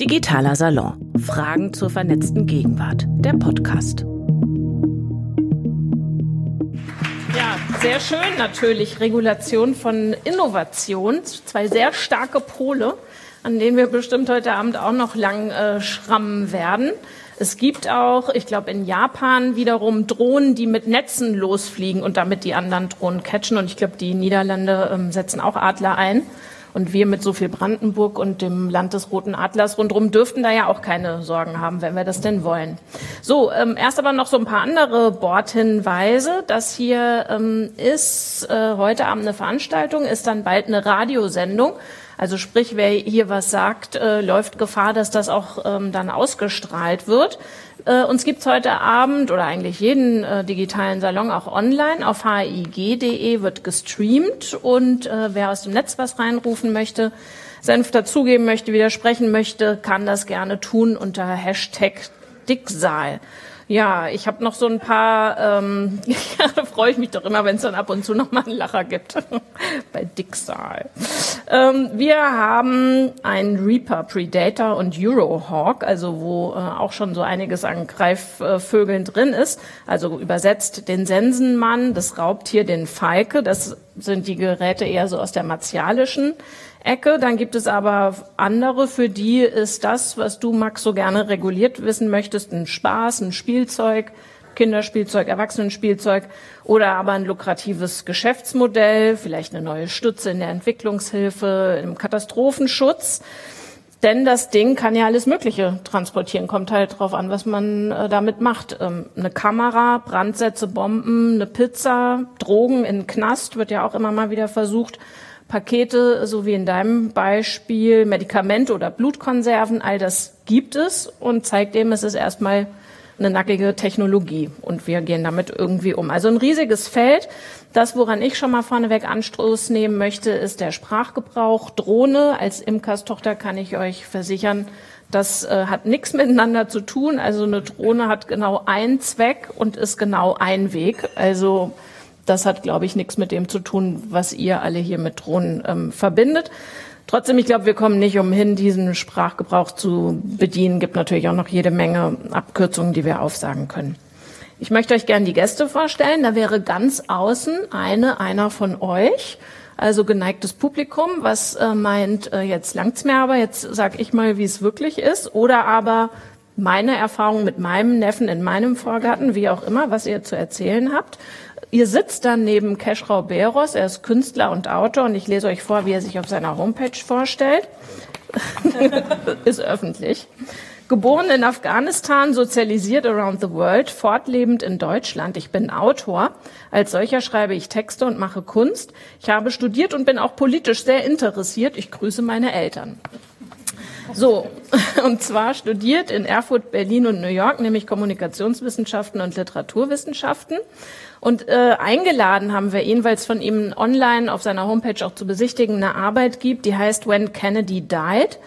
Digitaler Salon. Fragen zur vernetzten Gegenwart. Der Podcast. Ja, sehr schön natürlich. Regulation von Innovation. Zwei sehr starke Pole, an denen wir bestimmt heute Abend auch noch lang äh, schrammen werden. Es gibt auch, ich glaube, in Japan wiederum Drohnen, die mit Netzen losfliegen und damit die anderen Drohnen catchen. Und ich glaube, die Niederlande ähm, setzen auch Adler ein. Und wir mit so viel Brandenburg und dem Land des Roten Adlers rundherum dürften da ja auch keine Sorgen haben, wenn wir das denn wollen. So, ähm, erst aber noch so ein paar andere Bordhinweise. Das hier ähm, ist äh, heute Abend eine Veranstaltung, ist dann bald eine Radiosendung. Also sprich, wer hier was sagt, äh, läuft Gefahr, dass das auch ähm, dann ausgestrahlt wird. Äh, uns gibt's heute Abend oder eigentlich jeden äh, digitalen Salon auch online. Auf hig.de wird gestreamt und äh, wer aus dem Netz was reinrufen möchte, Senf dazugeben möchte, widersprechen möchte, kann das gerne tun unter Hashtag Dicksaal. Ja, ich habe noch so ein paar, ähm, ja, da freue ich mich doch immer, wenn es dann ab und zu noch mal einen Lacher gibt bei Dicksal. Ähm, wir haben einen Reaper, Predator und Eurohawk, also wo äh, auch schon so einiges an Greifvögeln drin ist. Also übersetzt den Sensenmann, das Raubtier, den Falke. Das sind die Geräte eher so aus der martialischen Ecke. Dann gibt es aber andere, für die ist das, was du, Max, so gerne reguliert wissen möchtest, ein Spaß, ein Spielzeug, Kinderspielzeug, Erwachsenenspielzeug oder aber ein lukratives Geschäftsmodell, vielleicht eine neue Stütze in der Entwicklungshilfe, im Katastrophenschutz. Denn das Ding kann ja alles Mögliche transportieren. Kommt halt drauf an, was man äh, damit macht. Ähm, eine Kamera, Brandsätze, Bomben, eine Pizza, Drogen in Knast wird ja auch immer mal wieder versucht. Pakete, so wie in deinem Beispiel, Medikamente oder Blutkonserven, all das gibt es und zeigt eben, es ist erstmal eine nackige Technologie und wir gehen damit irgendwie um. Also ein riesiges Feld. Das, woran ich schon mal vorneweg Anstoß nehmen möchte, ist der Sprachgebrauch. Drohne als Imkerstochter kann ich euch versichern, das äh, hat nichts miteinander zu tun. Also eine Drohne hat genau einen Zweck und ist genau ein Weg. Also das hat, glaube ich, nichts mit dem zu tun, was ihr alle hier mit Drohnen ähm, verbindet. Trotzdem, ich glaube, wir kommen nicht umhin, diesen Sprachgebrauch zu bedienen. Gibt natürlich auch noch jede Menge Abkürzungen, die wir aufsagen können. Ich möchte euch gerne die Gäste vorstellen. Da wäre ganz außen eine, einer von euch, also geneigtes Publikum, was äh, meint, äh, jetzt langt's mir aber, jetzt sag ich mal, wie es wirklich ist. Oder aber meine Erfahrung mit meinem Neffen in meinem Vorgarten, wie auch immer, was ihr zu erzählen habt. Ihr sitzt dann neben Keschrau Beros, er ist Künstler und Autor und ich lese euch vor, wie er sich auf seiner Homepage vorstellt. ist öffentlich. Geboren in Afghanistan, sozialisiert around the world, fortlebend in Deutschland. Ich bin Autor. Als solcher schreibe ich Texte und mache Kunst. Ich habe studiert und bin auch politisch sehr interessiert. Ich grüße meine Eltern. So, und zwar studiert in Erfurt, Berlin und New York, nämlich Kommunikationswissenschaften und Literaturwissenschaften. Und äh, eingeladen haben wir ihn, weil es von ihm online auf seiner Homepage auch zu besichtigen eine Arbeit gibt, die heißt When Kennedy Died.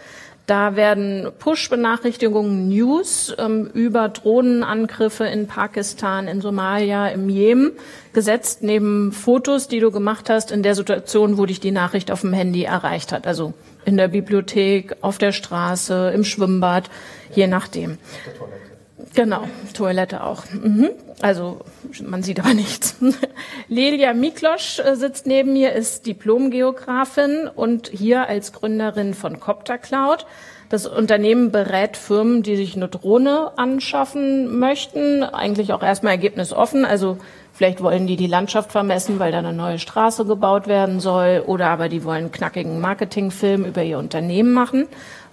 Da werden Push-Benachrichtigungen, News ähm, über Drohnenangriffe in Pakistan, in Somalia, im Jemen gesetzt, neben Fotos, die du gemacht hast in der Situation, wo dich die Nachricht auf dem Handy erreicht hat. Also in der Bibliothek, auf der Straße, im Schwimmbad, je nachdem. Genau, Toilette auch. Mhm. Also man sieht aber nichts. Lelia Miklosch äh, sitzt neben mir, ist Diplomgeografin und hier als Gründerin von Copter Cloud. Das Unternehmen berät Firmen, die sich eine Drohne anschaffen möchten, eigentlich auch erstmal ergebnisoffen. Also vielleicht wollen die die Landschaft vermessen, weil da eine neue Straße gebaut werden soll, oder aber die wollen knackigen Marketingfilm über ihr Unternehmen machen.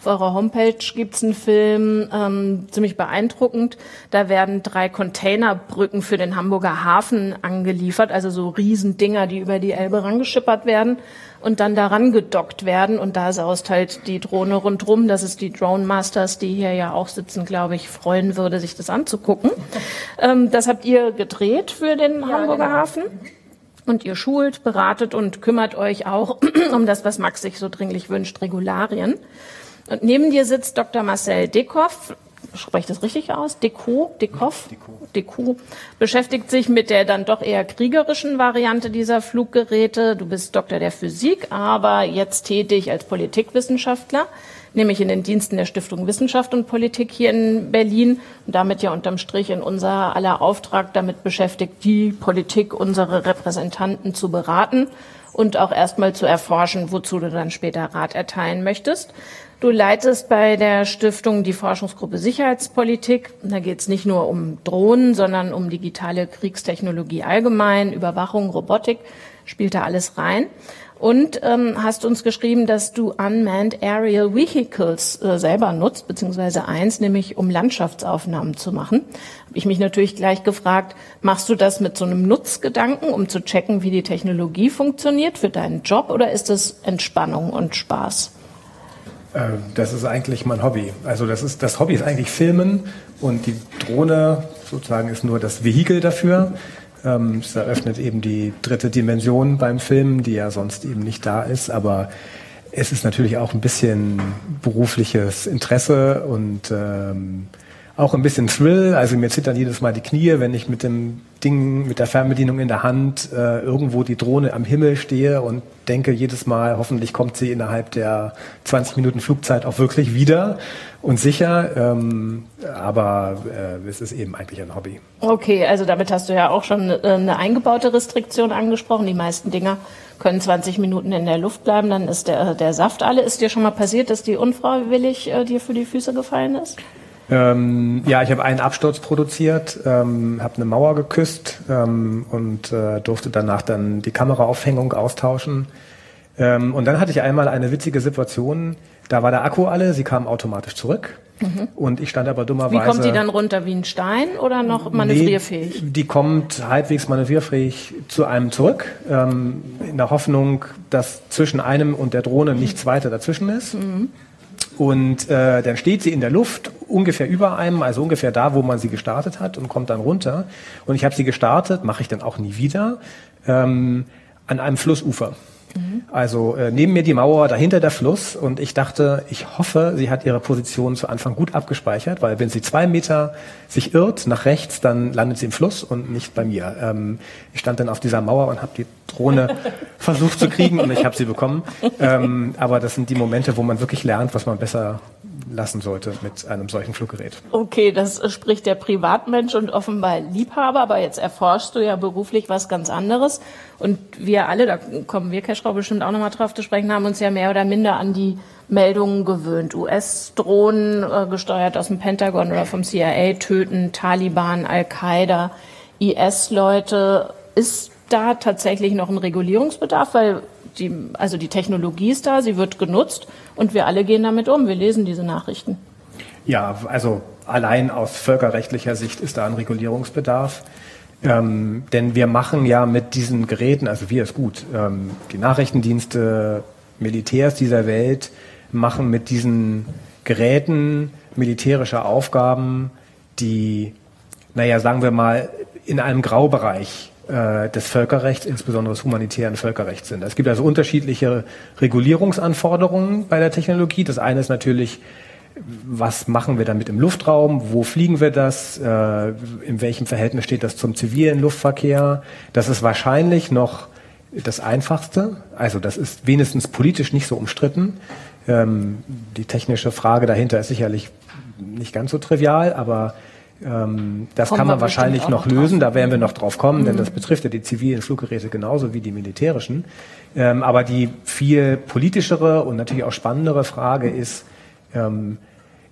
Auf eurer Homepage gibt's einen Film, ähm, ziemlich beeindruckend. Da werden drei Containerbrücken für den Hamburger Hafen angeliefert, also so Riesendinger, die über die Elbe rangeschippert werden und dann daran gedockt werden. Und da saust halt die Drohne rundrum. Das ist die Drone Masters, die hier ja auch sitzen, glaube ich, freuen würde, sich das anzugucken. Ähm, das habt ihr gedreht für den ja, Hamburger genau. Hafen. Und ihr schult, beratet und kümmert euch auch um das, was Max sich so dringlich wünscht, Regularien. Und neben dir sitzt Dr. Marcel Dickhoff, spreche das richtig aus? Deco, Dekov, Deco, beschäftigt sich mit der dann doch eher kriegerischen Variante dieser Fluggeräte. Du bist Doktor der Physik, aber jetzt tätig als Politikwissenschaftler, nämlich in den Diensten der Stiftung Wissenschaft und Politik hier in Berlin und damit ja unterm Strich in unser aller Auftrag damit beschäftigt, die Politik, unsere Repräsentanten zu beraten und auch erstmal zu erforschen, wozu du dann später Rat erteilen möchtest. Du leitest bei der Stiftung die Forschungsgruppe Sicherheitspolitik. Da geht es nicht nur um Drohnen, sondern um digitale Kriegstechnologie allgemein, Überwachung, Robotik, spielt da alles rein. Und ähm, hast uns geschrieben, dass du Unmanned Aerial Vehicles äh, selber nutzt, beziehungsweise eins, nämlich um Landschaftsaufnahmen zu machen. Habe ich mich natürlich gleich gefragt, machst du das mit so einem Nutzgedanken, um zu checken, wie die Technologie funktioniert für deinen Job, oder ist es Entspannung und Spaß? Äh, das ist eigentlich mein Hobby. Also das ist das Hobby ist eigentlich Filmen und die Drohne sozusagen ist nur das Vehikel dafür. Ähm, es eröffnet eben die dritte Dimension beim Film, die ja sonst eben nicht da ist. Aber es ist natürlich auch ein bisschen berufliches Interesse und ähm, auch ein bisschen Thrill. Also mir zittern jedes Mal die Knie, wenn ich mit dem Ding, mit der Fernbedienung in der Hand äh, irgendwo die Drohne am Himmel stehe und denke jedes Mal, hoffentlich kommt sie innerhalb der 20 Minuten Flugzeit auch wirklich wieder und sicher. Ähm, aber äh, es ist eben eigentlich ein Hobby. Okay, also damit hast du ja auch schon äh, eine eingebaute Restriktion angesprochen. Die meisten Dinger können 20 Minuten in der Luft bleiben, dann ist der, der Saft alle. Ist dir schon mal passiert, dass die unfreiwillig äh, dir für die Füße gefallen ist? Ähm, ja, ich habe einen Absturz produziert, ähm, habe eine Mauer geküsst ähm, und äh, durfte danach dann die Kameraaufhängung austauschen. Ähm, und dann hatte ich einmal eine witzige Situation. Da war der Akku alle, sie kam automatisch zurück. Mhm. Und ich stand aber dummerweise. Wie kommt die dann runter wie ein Stein oder noch manövrierfähig? Nee, die kommt halbwegs manövrierfähig zu einem zurück, ähm, in der Hoffnung, dass zwischen einem und der Drohne nichts weiter dazwischen ist. Mhm. Und äh, dann steht sie in der Luft, ungefähr über einem, also ungefähr da, wo man sie gestartet hat und kommt dann runter. Und ich habe sie gestartet, mache ich dann auch nie wieder, ähm, an einem Flussufer. Also äh, neben mir die Mauer, dahinter der Fluss und ich dachte, ich hoffe, sie hat ihre Position zu Anfang gut abgespeichert, weil wenn sie zwei Meter sich irrt nach rechts, dann landet sie im Fluss und nicht bei mir. Ähm, ich stand dann auf dieser Mauer und habe die Drohne versucht zu kriegen und ich habe sie bekommen. Ähm, aber das sind die Momente, wo man wirklich lernt, was man besser lassen sollte mit einem solchen Fluggerät. Okay, das spricht der Privatmensch und offenbar Liebhaber, aber jetzt erforschst du ja beruflich was ganz anderes. Und wir alle, da kommen wir, Keschrau, bestimmt auch nochmal drauf zu sprechen, haben uns ja mehr oder minder an die Meldungen gewöhnt. US-Drohnen, äh, gesteuert aus dem Pentagon oder vom CIA, töten Taliban, Al-Qaida, IS-Leute. Ist da tatsächlich noch ein Regulierungsbedarf? Weil die, also die Technologie ist da, sie wird genutzt und wir alle gehen damit um. Wir lesen diese Nachrichten. Ja, also allein aus völkerrechtlicher Sicht ist da ein Regulierungsbedarf. Ähm, denn wir machen ja mit diesen Geräten, also wir ist gut, ähm, die Nachrichtendienste, Militärs dieser Welt machen mit diesen Geräten militärische Aufgaben, die, naja, sagen wir mal, in einem Graubereich äh, des Völkerrechts, insbesondere des humanitären Völkerrechts sind. Es gibt also unterschiedliche Regulierungsanforderungen bei der Technologie. Das eine ist natürlich, was machen wir damit im Luftraum? Wo fliegen wir das? Äh, in welchem Verhältnis steht das zum zivilen Luftverkehr? Das ist wahrscheinlich noch das Einfachste. Also das ist wenigstens politisch nicht so umstritten. Ähm, die technische Frage dahinter ist sicherlich nicht ganz so trivial, aber ähm, das kommen kann man wahrscheinlich noch, lösen, drauf. da werden wir noch drauf kommen, mhm. denn das betrifft ja die zivilen Fluggeräte genauso wie die militärischen. Ähm, aber die viel politischere und natürlich auch spannendere Frage ist, ähm,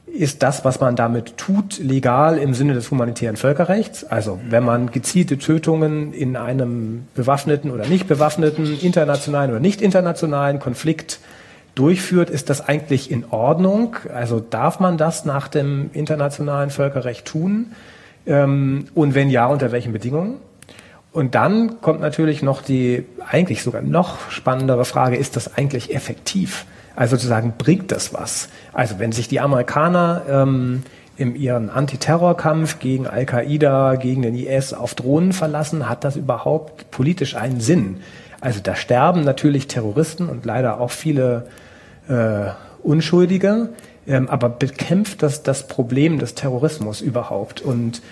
ist das, was man damit tut, legal im Sinne des humanitären Völkerrechts? Also wenn man gezielte Tötungen in einem bewaffneten oder nicht bewaffneten, internationalen oder nicht internationalen Konflikt durchführt, ist das eigentlich in Ordnung? Also darf man das nach dem internationalen Völkerrecht tun? Ähm, und wenn ja, unter welchen Bedingungen? Und dann kommt natürlich noch die eigentlich sogar noch spannendere Frage, ist das eigentlich effektiv? Also zu sagen, bringt das was? Also wenn sich die Amerikaner ähm, in ihren Antiterrorkampf gegen Al-Qaida, gegen den IS auf Drohnen verlassen, hat das überhaupt politisch einen Sinn? Also da sterben natürlich Terroristen und leider auch viele äh, Unschuldige. ähm, aber bekämpft das das Problem des Terrorismus überhaupt? Und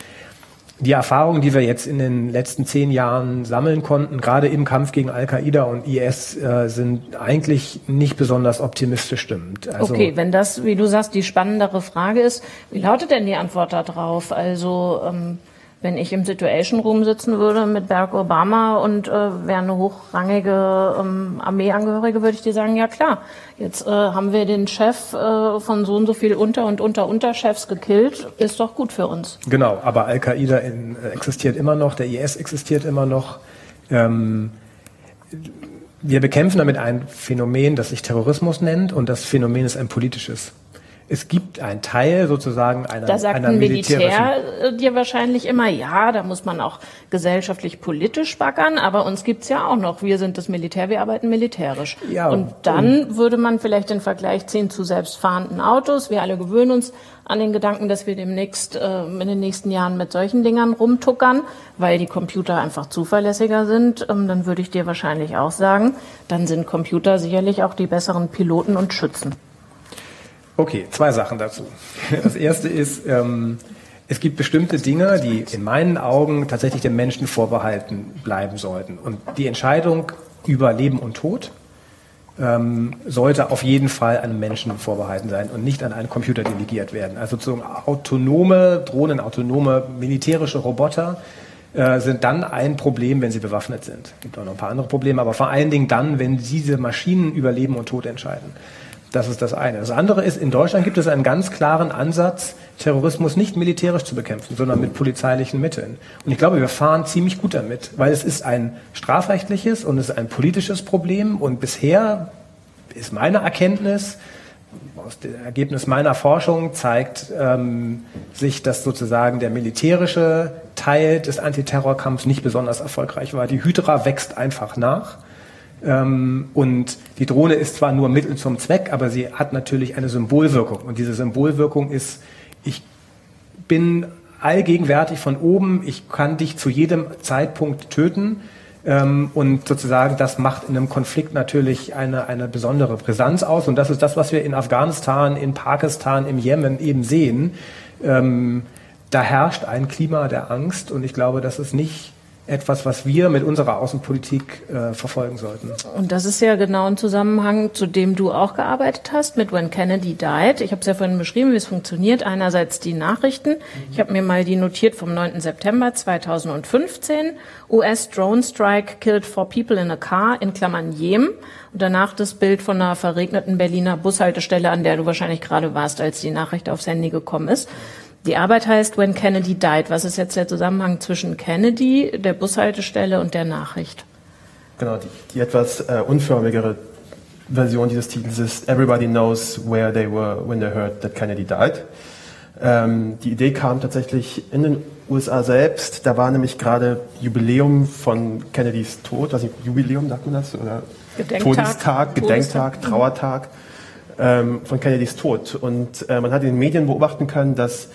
die Erfahrungen, die wir jetzt in den letzten zehn Jahren sammeln konnten, gerade im Kampf gegen Al-Qaida und IS, äh, sind eigentlich nicht besonders optimistisch stimmend. Also okay, wenn das, wie du sagst, die spannendere Frage ist, wie lautet denn die Antwort darauf? Also ähm, wenn ich im Situation Room sitzen würde mit Barack Obama und äh, wäre eine hochrangige ähm, Armeeangehörige, würde ich dir sagen, ja klar, jetzt äh, haben wir den Chef äh, von so und so viel Unter- und Unter-Unterchefs gekillt, ist doch gut für uns. Genau, aber Al-Qaida äh, existiert immer noch, der IS existiert immer noch. Ähm, wir bekämpfen damit ein Phänomen, das sich Terrorismus nennt und das Phänomen ist ein politisches es gibt einen Teil sozusagen einer Da sagt einer ein Militär äh, dir wahrscheinlich immer, ja, da muss man auch gesellschaftlich politisch baggern, aber uns gibt's ja auch noch. Wir sind das Militär, wir arbeiten militärisch. Ja, und dann und würde man vielleicht den Vergleich ziehen zu selbstfahrenden Autos. Wir alle gewöhnen uns an den Gedanken, dass wir demnächst äh, in den nächsten Jahren mit solchen Dingern rumtuckern, weil die Computer einfach zuverlässiger sind. Ähm, dann würde ich dir wahrscheinlich auch sagen, dann sind Computer sicherlich auch die besseren Piloten und Schützen. Okay, zwei Sachen dazu. Das erste ist, ähm, es gibt bestimmte Dinge, die in meinen Augen tatsächlich dem Menschen vorbehalten bleiben sollten. Und die Entscheidung über Leben und Tod ähm, sollte auf jeden Fall einem Menschen vorbehalten sein und nicht an einen Computer delegiert werden. Also so autonome Drohnen, autonome militärische Roboter äh, sind dann ein Problem, wenn sie bewaffnet sind. Es gibt auch noch ein paar andere Probleme, aber vor allen Dingen dann, wenn diese Maschinen über Leben und Tod entscheiden. Das ist das eine. Das andere ist, in Deutschland gibt es einen ganz klaren Ansatz, Terrorismus nicht militärisch zu bekämpfen, sondern mit polizeilichen Mitteln. Und ich glaube, wir fahren ziemlich gut damit, weil es ist ein strafrechtliches und es ist ein politisches Problem. Und bisher ist meine Erkenntnis, aus dem Ergebnis meiner Forschung zeigt ähm, sich, dass sozusagen der militärische Teil des Antiterrorkampfs nicht besonders erfolgreich war. Die Hydra wächst einfach nach. Ähm, und die Drohne ist zwar nur Mittel zum Zweck, aber sie hat natürlich eine Symbolwirkung. Und diese Symbolwirkung ist, ich bin allgegenwärtig von oben, ich kann dich zu jedem Zeitpunkt töten. Ähm, und sozusagen, das macht in einem Konflikt natürlich eine, eine besondere Brisanz aus. Und das ist das, was wir in Afghanistan, in Pakistan, im Jemen eben sehen. Ähm, da herrscht ein Klima der Angst und ich glaube, das ist nicht etwas, was wir mit unserer Außenpolitik äh, verfolgen sollten. Und das ist ja genau ein Zusammenhang, zu dem du auch gearbeitet hast, mit When Kennedy Died. Ich habe es ja vorhin beschrieben, wie es funktioniert. Einerseits die Nachrichten. Ich habe mir mal die notiert vom 9. September 2015. US Drone Strike killed four people in a car, in Klammern Jemen. Und danach das Bild von einer verregneten Berliner Bushaltestelle, an der du wahrscheinlich gerade warst, als die Nachricht aufs Handy gekommen ist. Die Arbeit heißt When Kennedy Died. Was ist jetzt der Zusammenhang zwischen Kennedy, der Bushaltestelle und der Nachricht? Genau, die, die etwas äh, unförmigere Version dieses Titels ist Everybody knows where they were when they heard that Kennedy died. Ähm, die Idee kam tatsächlich in den USA selbst. Da war nämlich gerade Jubiläum von Kennedys Tod. Was nicht, Jubiläum, sagt man das? Oder Gedenktag, Todestag, Gedenktag, Trauertag ähm, von Kennedys Tod. Und äh, man hat in den Medien beobachten können, dass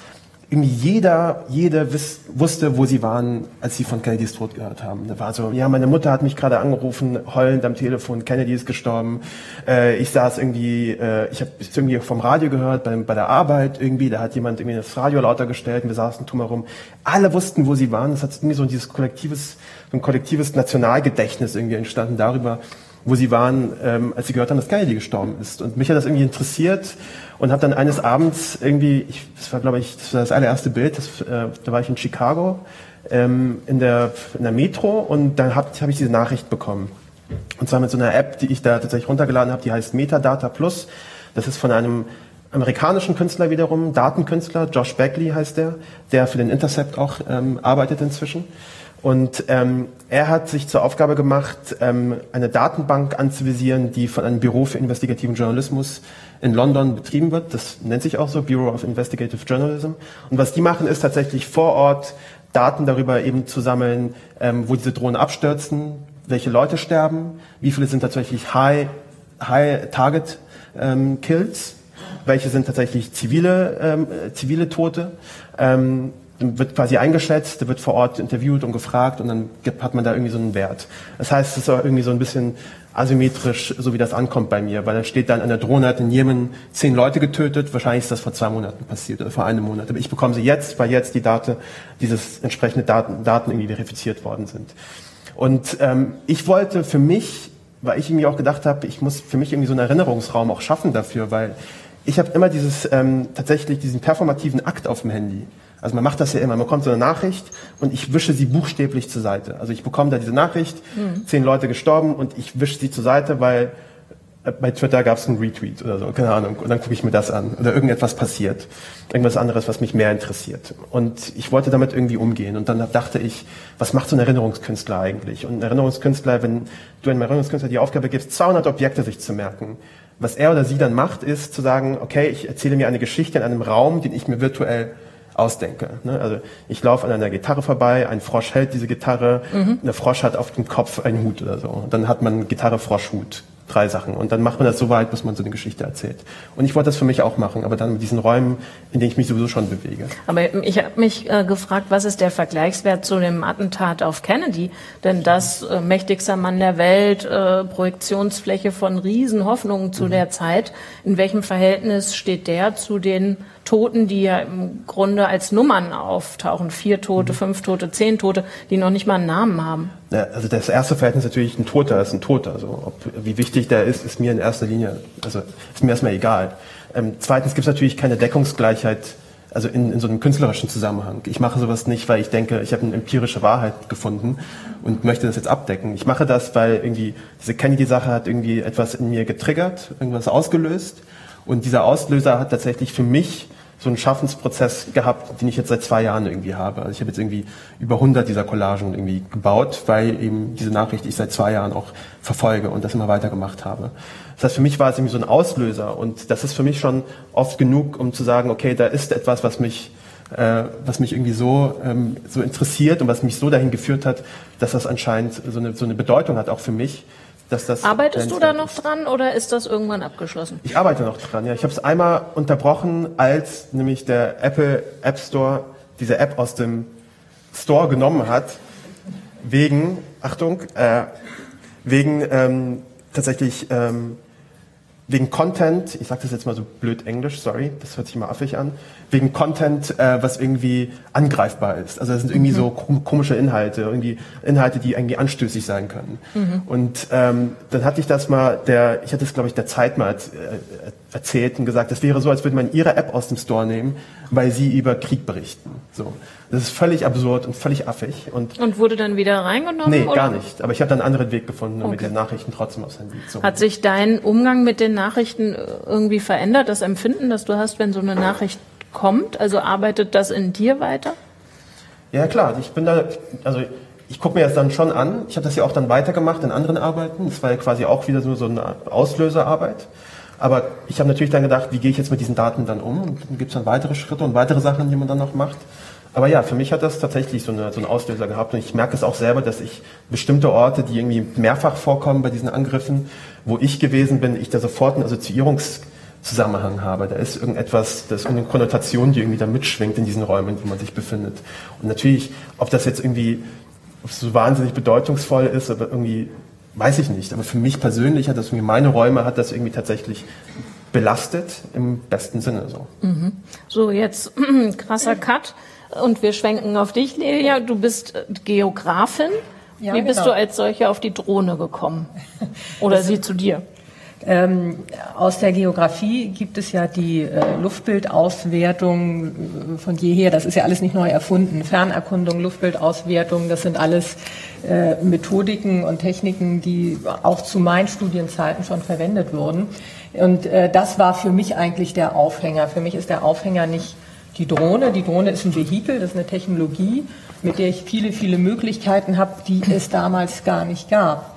irgendwie jeder, jede wiss, wusste, wo sie waren, als sie von Kennedys Tod gehört haben. Da war so, ja, meine Mutter hat mich gerade angerufen, heulend am Telefon, Kennedy ist gestorben. Äh, ich saß irgendwie, äh, ich habe es irgendwie vom Radio gehört, bei, bei der Arbeit irgendwie, da hat jemand irgendwie das Radio lauter gestellt und wir saßen drumherum. Alle wussten, wo sie waren. Das hat irgendwie so dieses kollektives, so ein kollektives Nationalgedächtnis irgendwie entstanden darüber, wo sie waren, ähm, als sie gehört haben, dass Kennedy gestorben ist. Und mich hat das irgendwie interessiert und habe dann eines Abends irgendwie, ich, das war glaube ich, das war das allererste Bild, das, äh, da war ich in Chicago ähm, in, der, in der Metro und dann habe hab ich diese Nachricht bekommen. Und zwar mit so einer App, die ich da tatsächlich runtergeladen habe, die heißt Metadata Plus. Das ist von einem amerikanischen Künstler wiederum, Datenkünstler, Josh Beckley heißt der, der für den Intercept auch ähm, arbeitet inzwischen. Und ähm, er hat sich zur Aufgabe gemacht, ähm, eine Datenbank anzuvisieren, die von einem Büro für investigativen Journalismus in London betrieben wird. Das nennt sich auch so, Bureau of Investigative Journalism. Und was die machen, ist tatsächlich vor Ort Daten darüber eben zu sammeln, ähm, wo diese Drohnen abstürzen, welche Leute sterben, wie viele sind tatsächlich High, High Target ähm, Kills, welche sind tatsächlich zivile, ähm, zivile Tote. Ähm, dann wird quasi eingeschätzt, der wird vor Ort interviewt und gefragt und dann hat man da irgendwie so einen Wert. Das heißt, es ist irgendwie so ein bisschen asymmetrisch, so wie das ankommt bei mir, weil da steht dann, eine Drohne hat in Jemen zehn Leute getötet, wahrscheinlich ist das vor zwei Monaten passiert oder vor einem Monat. Aber ich bekomme sie jetzt, weil jetzt die Daten, dieses entsprechende Daten, Daten irgendwie verifiziert worden sind. Und ähm, ich wollte für mich, weil ich irgendwie auch gedacht habe, ich muss für mich irgendwie so einen Erinnerungsraum auch schaffen dafür, weil ich habe immer dieses ähm, tatsächlich diesen performativen Akt auf dem Handy. Also man macht das ja immer. Man bekommt so eine Nachricht und ich wische sie buchstäblich zur Seite. Also ich bekomme da diese Nachricht, mhm. zehn Leute gestorben und ich wische sie zur Seite, weil äh, bei Twitter gab es einen Retweet oder so, keine Ahnung. Und dann gucke ich mir das an. Oder irgendetwas passiert. Irgendwas anderes, was mich mehr interessiert. Und ich wollte damit irgendwie umgehen. Und dann dachte ich, was macht so ein Erinnerungskünstler eigentlich? Und ein Erinnerungskünstler, wenn du einem Erinnerungskünstler die Aufgabe gibst, 200 Objekte sich zu merken, was er oder sie dann macht, ist zu sagen, okay, ich erzähle mir eine Geschichte in einem Raum, den ich mir virtuell ausdenke. Ne? Also ich laufe an einer Gitarre vorbei, ein Frosch hält diese Gitarre, mhm. der Frosch hat auf dem Kopf einen Hut oder so. Und dann hat man Gitarre, Frosch, Hut drei Sachen. Und dann macht man das so weit, bis man so eine Geschichte erzählt. Und ich wollte das für mich auch machen, aber dann mit diesen Räumen, in denen ich mich sowieso schon bewege. Aber ich habe mich äh, gefragt, was ist der Vergleichswert zu dem Attentat auf Kennedy? Denn das äh, mächtigster Mann der Welt, äh, Projektionsfläche von Riesenhoffnungen zu mhm. der Zeit. In welchem Verhältnis steht der zu den Toten, die ja im Grunde als Nummern auftauchen. Vier Tote, mhm. fünf Tote, zehn Tote, die noch nicht mal einen Namen haben. Ja, also das erste Verhältnis ist natürlich ein Toter ist ein Toter. Also ob, wie wichtig der ist, ist mir in erster Linie, also ist mir erstmal egal. Ähm, zweitens gibt es natürlich keine Deckungsgleichheit, also in, in so einem künstlerischen Zusammenhang. Ich mache sowas nicht, weil ich denke, ich habe eine empirische Wahrheit gefunden und möchte das jetzt abdecken. Ich mache das, weil irgendwie diese Kennedy-Sache hat irgendwie etwas in mir getriggert, irgendwas ausgelöst. Und dieser Auslöser hat tatsächlich für mich so einen Schaffensprozess gehabt, den ich jetzt seit zwei Jahren irgendwie habe. Also ich habe jetzt irgendwie über 100 dieser Collagen irgendwie gebaut, weil eben diese Nachricht ich seit zwei Jahren auch verfolge und das immer weiter gemacht habe. Das heißt, für mich war es irgendwie so ein Auslöser und das ist für mich schon oft genug, um zu sagen, okay, da ist etwas, was mich äh, was mich irgendwie so, ähm, so interessiert und was mich so dahin geführt hat, dass das anscheinend so eine, so eine Bedeutung hat, auch für mich, dass das Arbeitest du da noch dran oder ist das irgendwann abgeschlossen? Ich arbeite noch dran, ja. Ich habe es einmal unterbrochen, als nämlich der Apple App Store diese App aus dem Store genommen hat, wegen, Achtung, äh, wegen ähm, tatsächlich ähm, wegen Content, ich sage das jetzt mal so blöd Englisch, sorry, das hört sich mal affig an, wegen Content, äh, was irgendwie angreifbar ist. Also das sind irgendwie mhm. so komische Inhalte, irgendwie Inhalte, die irgendwie anstößig sein können. Mhm. Und ähm, dann hatte ich das mal, der, ich hatte es glaube ich der Zeit mal äh, erzählt und gesagt, das wäre so, als würde man ihre App aus dem Store nehmen, weil sie über Krieg berichten. So, das ist völlig absurd und völlig affig. Und, und wurde dann wieder reingenommen? Nee, oder? gar nicht. Aber ich habe dann einen anderen Weg gefunden, um okay. mit den Nachrichten trotzdem aufs Handy zu Hat sich dein Umgang mit den Nachrichten irgendwie verändert, das Empfinden, das du hast, wenn so eine Nachricht kommt? Also arbeitet das in dir weiter? Ja, klar. Ich bin da, also ich gucke mir das dann schon an. Ich habe das ja auch dann weitergemacht in anderen Arbeiten. Das war ja quasi auch wieder so, so eine Auslöserarbeit. Aber ich habe natürlich dann gedacht, wie gehe ich jetzt mit diesen Daten dann um? Und dann gibt es dann weitere Schritte und weitere Sachen, die man dann noch macht. Aber ja, für mich hat das tatsächlich so, eine, so einen Auslöser gehabt. Und ich merke es auch selber, dass ich bestimmte Orte, die irgendwie mehrfach vorkommen bei diesen Angriffen, wo ich gewesen bin, ich da sofort einen Assoziierungszusammenhang habe. Da ist irgendetwas, da ist irgendeine Konnotation, die irgendwie da mitschwingt in diesen Räumen, wo man sich befindet. Und natürlich, ob das jetzt irgendwie ob es so wahnsinnig bedeutungsvoll ist, aber irgendwie weiß ich nicht, aber für mich persönlich hat das irgendwie, meine Räume hat das irgendwie tatsächlich belastet im besten Sinne so. Mhm. So, jetzt krasser Cut und wir schwenken auf dich, Lelia. Du bist Geografin. Ja, Wie bist genau. du als solche auf die Drohne gekommen? Oder sie zu dir? Ähm, aus der Geografie gibt es ja die äh, Luftbildauswertung äh, von jeher. Das ist ja alles nicht neu erfunden. Fernerkundung, Luftbildauswertung, das sind alles äh, Methodiken und Techniken, die auch zu meinen Studienzeiten schon verwendet wurden. Und äh, das war für mich eigentlich der Aufhänger. Für mich ist der Aufhänger nicht die Drohne. Die Drohne ist ein Vehikel, das ist eine Technologie, mit der ich viele, viele Möglichkeiten habe, die es damals gar nicht gab.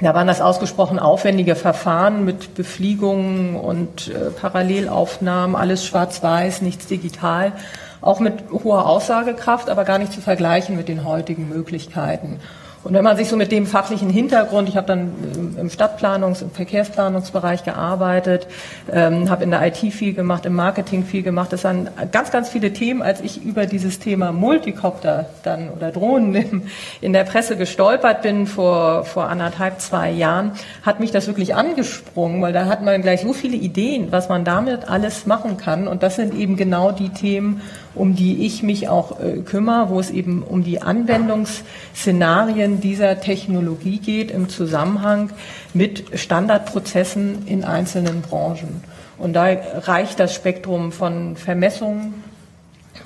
Da waren das ausgesprochen aufwendige Verfahren mit Befliegungen und äh, Parallelaufnahmen, alles schwarz-weiß, nichts digital, auch mit hoher Aussagekraft, aber gar nicht zu vergleichen mit den heutigen Möglichkeiten. Und wenn man sich so mit dem fachlichen Hintergrund, ich habe dann im Stadtplanungs-, im Verkehrsplanungsbereich gearbeitet, ähm, habe in der IT viel gemacht, im Marketing viel gemacht. Das waren ganz, ganz viele Themen. Als ich über dieses Thema Multicopter dann oder Drohnen in, in der Presse gestolpert bin vor, vor anderthalb, zwei Jahren, hat mich das wirklich angesprungen, weil da hat man gleich so viele Ideen, was man damit alles machen kann. Und das sind eben genau die Themen, um die ich mich auch äh, kümmere, wo es eben um die Anwendungsszenarien dieser Technologie geht im Zusammenhang mit Standardprozessen in einzelnen Branchen. Und da reicht das Spektrum von Vermessungen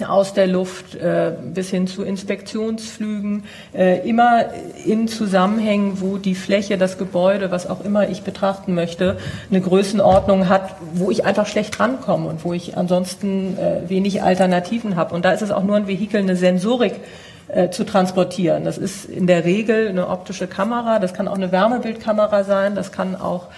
aus der Luft äh, bis hin zu Inspektionsflügen, äh, immer in Zusammenhängen, wo die Fläche, das Gebäude, was auch immer ich betrachten möchte, eine Größenordnung hat, wo ich einfach schlecht rankomme und wo ich ansonsten äh, wenig Alternativen habe. Und da ist es auch nur ein Vehikel, eine Sensorik, äh, zu transportieren. Das ist in der Regel eine optische Kamera, das kann auch eine Wärmebildkamera sein, das kann auch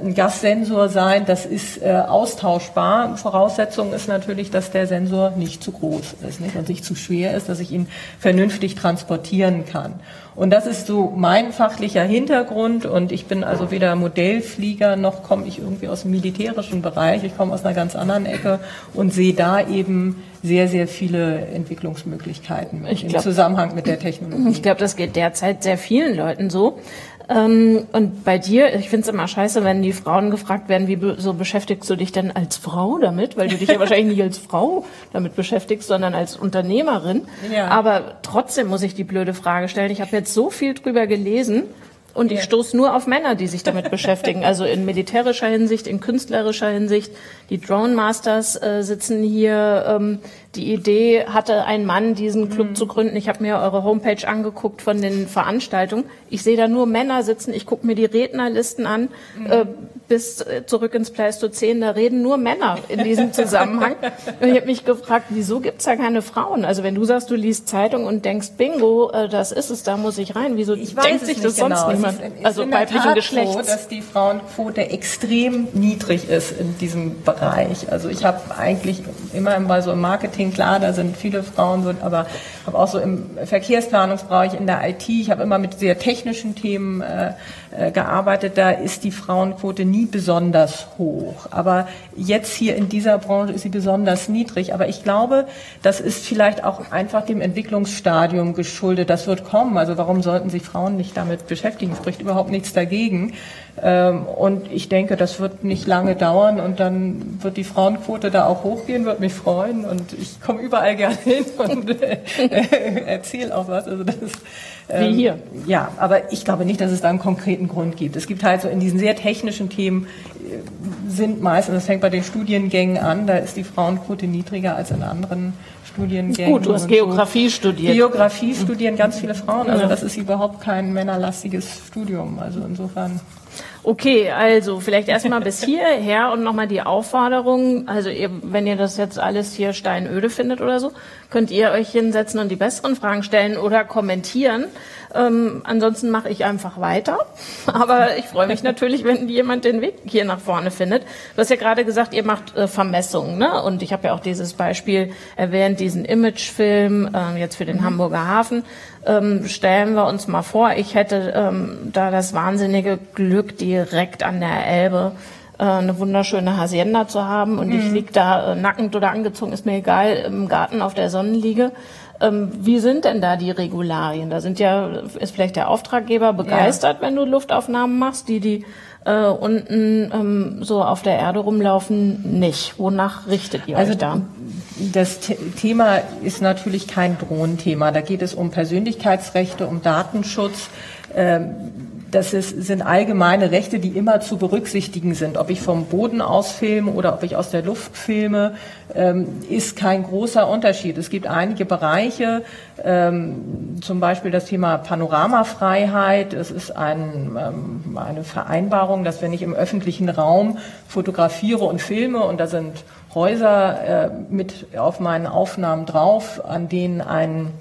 ein Gassensor sein, das ist äh, austauschbar. Voraussetzung ist natürlich, dass der Sensor nicht zu groß ist nicht? und nicht zu schwer ist, dass ich ihn vernünftig transportieren kann. Und das ist so mein fachlicher Hintergrund und ich bin also weder Modellflieger noch komme ich irgendwie aus dem militärischen Bereich. Ich komme aus einer ganz anderen Ecke und sehe da eben sehr, sehr viele Entwicklungsmöglichkeiten ich im Zusammenhang mit der Technologie. Ich glaube, das geht derzeit sehr vielen Leuten so. Ähm, und bei dir, ich finde es immer scheiße, wenn die Frauen gefragt werden, wie so beschäftigst du dich denn als Frau damit? Weil du dich ja wahrscheinlich nicht als Frau damit beschäftigst, sondern als Unternehmerin. Ja. Aber trotzdem muss ich die blöde Frage stellen. Ich habe jetzt so viel drüber gelesen und ich stoße nur auf Männer, die sich damit beschäftigen. Also in militärischer Hinsicht, in künstlerischer Hinsicht. Die Drone Masters äh, sitzen hier. Ähm, die Idee hatte ein Mann, diesen Club mhm. zu gründen. Ich habe mir eure Homepage angeguckt von den Veranstaltungen. Ich sehe da nur Männer sitzen. Ich gucke mir die Rednerlisten an. Mhm. Äh, bis äh, zurück ins Pleistozän, da reden nur Männer in diesem Zusammenhang. und ich habe mich gefragt, wieso gibt's da keine Frauen? Also wenn du sagst, du liest Zeitung und denkst, bingo, äh, das ist es, da muss ich rein. Wieso ich denkt sich das genau. sonst niemand? Ist, also weiblichen Geschlechts. So, dass die Frauenquote extrem niedrig ist in diesem Bereich. Also ich habe eigentlich immer mal so im Marketing, klar, da sind viele Frauen, so, aber habe auch so im Verkehrsplanungsbereich, in der IT, ich habe immer mit sehr technischen Themen äh, äh, gearbeitet, da ist die Frauenquote nie besonders hoch. Aber jetzt hier in dieser Branche ist sie besonders niedrig. Aber ich glaube, das ist vielleicht auch einfach dem Entwicklungsstadium geschuldet. Das wird kommen. Also warum sollten sich Frauen nicht damit beschäftigen? Spricht überhaupt nichts dagegen. Ähm, und ich denke, das wird nicht lange dauern und dann wird die Frauenquote da auch hochgehen, wird mich freuen und ich komme überall gerne hin und äh, erzähle auch was. Also das wie ähm, hier. Ja, aber ich glaube nicht, dass es da einen konkreten Grund gibt. Es gibt halt so in diesen sehr technischen Themen äh, sind meistens, das fängt bei den Studiengängen an, da ist die Frauenquote niedriger als in anderen Studiengängen. Gut, du hast Geografie so. studiert. Geografie studieren ganz viele Frauen, also das ist überhaupt kein männerlastiges Studium. Also insofern. Okay, also vielleicht erstmal bis hierher und nochmal die Aufforderung. Also ihr, wenn ihr das jetzt alles hier steinöde findet oder so, könnt ihr euch hinsetzen und die besseren Fragen stellen oder kommentieren. Ähm, ansonsten mache ich einfach weiter. Aber ich freue mich natürlich, wenn jemand den Weg hier nach vorne findet. Du hast ja gerade gesagt, ihr macht äh, Vermessungen, ne? Und ich habe ja auch dieses Beispiel erwähnt, diesen Imagefilm äh, jetzt für den mhm. Hamburger Hafen. Ähm, stellen wir uns mal vor, ich hätte ähm, da das wahnsinnige Glück, direkt an der Elbe äh, eine wunderschöne Hacienda zu haben und mhm. ich lieg da äh, nackend oder angezogen, ist mir egal, im Garten auf der Sonnenliege. Ähm, wie sind denn da die Regularien? Da sind ja, ist vielleicht der Auftraggeber begeistert, ja. wenn du Luftaufnahmen machst, die, die äh, unten ähm, so auf der Erde rumlaufen, nicht. Wonach richtet ihr also euch da? Das Thema ist natürlich kein Drohnenthema. Da geht es um Persönlichkeitsrechte, um Datenschutz. Ähm, das ist, sind allgemeine Rechte, die immer zu berücksichtigen sind. Ob ich vom Boden aus filme oder ob ich aus der Luft filme, ähm, ist kein großer Unterschied. Es gibt einige Bereiche, ähm, zum Beispiel das Thema Panoramafreiheit. Es ist ein, eine Vereinbarung, dass wenn ich im öffentlichen Raum fotografiere und filme und da sind Häuser äh, mit auf meinen Aufnahmen drauf, an denen ein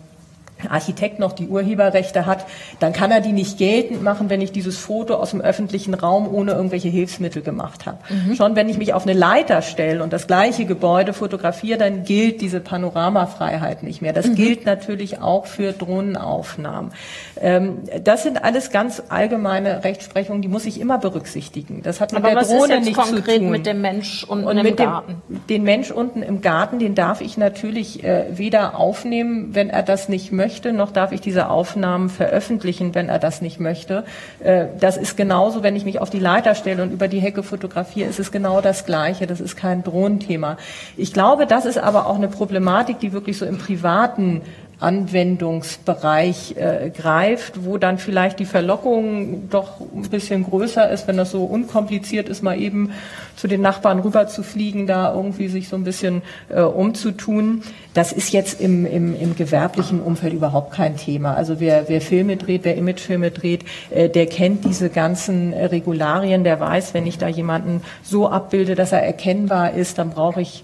Architekt noch die Urheberrechte hat, dann kann er die nicht geltend machen, wenn ich dieses Foto aus dem öffentlichen Raum ohne irgendwelche Hilfsmittel gemacht habe. Mhm. Schon wenn ich mich auf eine Leiter stelle und das gleiche Gebäude fotografiere, dann gilt diese Panoramafreiheit nicht mehr. Das mhm. gilt natürlich auch für Drohnenaufnahmen. Ähm, das sind alles ganz allgemeine Rechtsprechungen, die muss ich immer berücksichtigen. Das hat mit Aber der Drohne nichts zu tun. mit dem Mensch unten und im Garten? Dem, den Mensch unten im Garten, den darf ich natürlich äh, weder aufnehmen, wenn er das nicht möchte, möchte, noch darf ich diese Aufnahmen veröffentlichen, wenn er das nicht möchte. Äh, das ist genauso, wenn ich mich auf die Leiter stelle und über die Hecke fotografiere, ist es genau das Gleiche. Das ist kein Drohnenthema. Ich glaube, das ist aber auch eine Problematik, die wirklich so im privaten Anwendungsbereich äh, greift, wo dann vielleicht die Verlockung doch ein bisschen größer ist, wenn das so unkompliziert ist, mal eben zu den Nachbarn rüber zu fliegen, da irgendwie sich so ein bisschen äh, umzutun. Das ist jetzt im, im, im gewerblichen Umfeld überhaupt kein Thema. Also wer, wer Filme dreht, wer Imagefilme dreht, äh, der kennt diese ganzen Regularien, der weiß, wenn ich da jemanden so abbilde, dass er erkennbar ist, dann brauche ich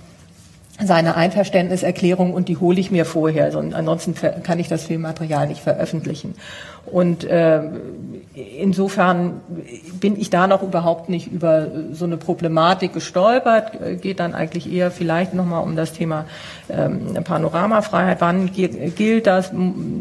seine Einverständniserklärung und die hole ich mir vorher. Also ansonsten kann ich das Filmmaterial nicht veröffentlichen. Und äh, insofern bin ich da noch überhaupt nicht über so eine Problematik gestolpert. Geht dann eigentlich eher vielleicht nochmal um das Thema ähm, Panoramafreiheit. Wann gilt das?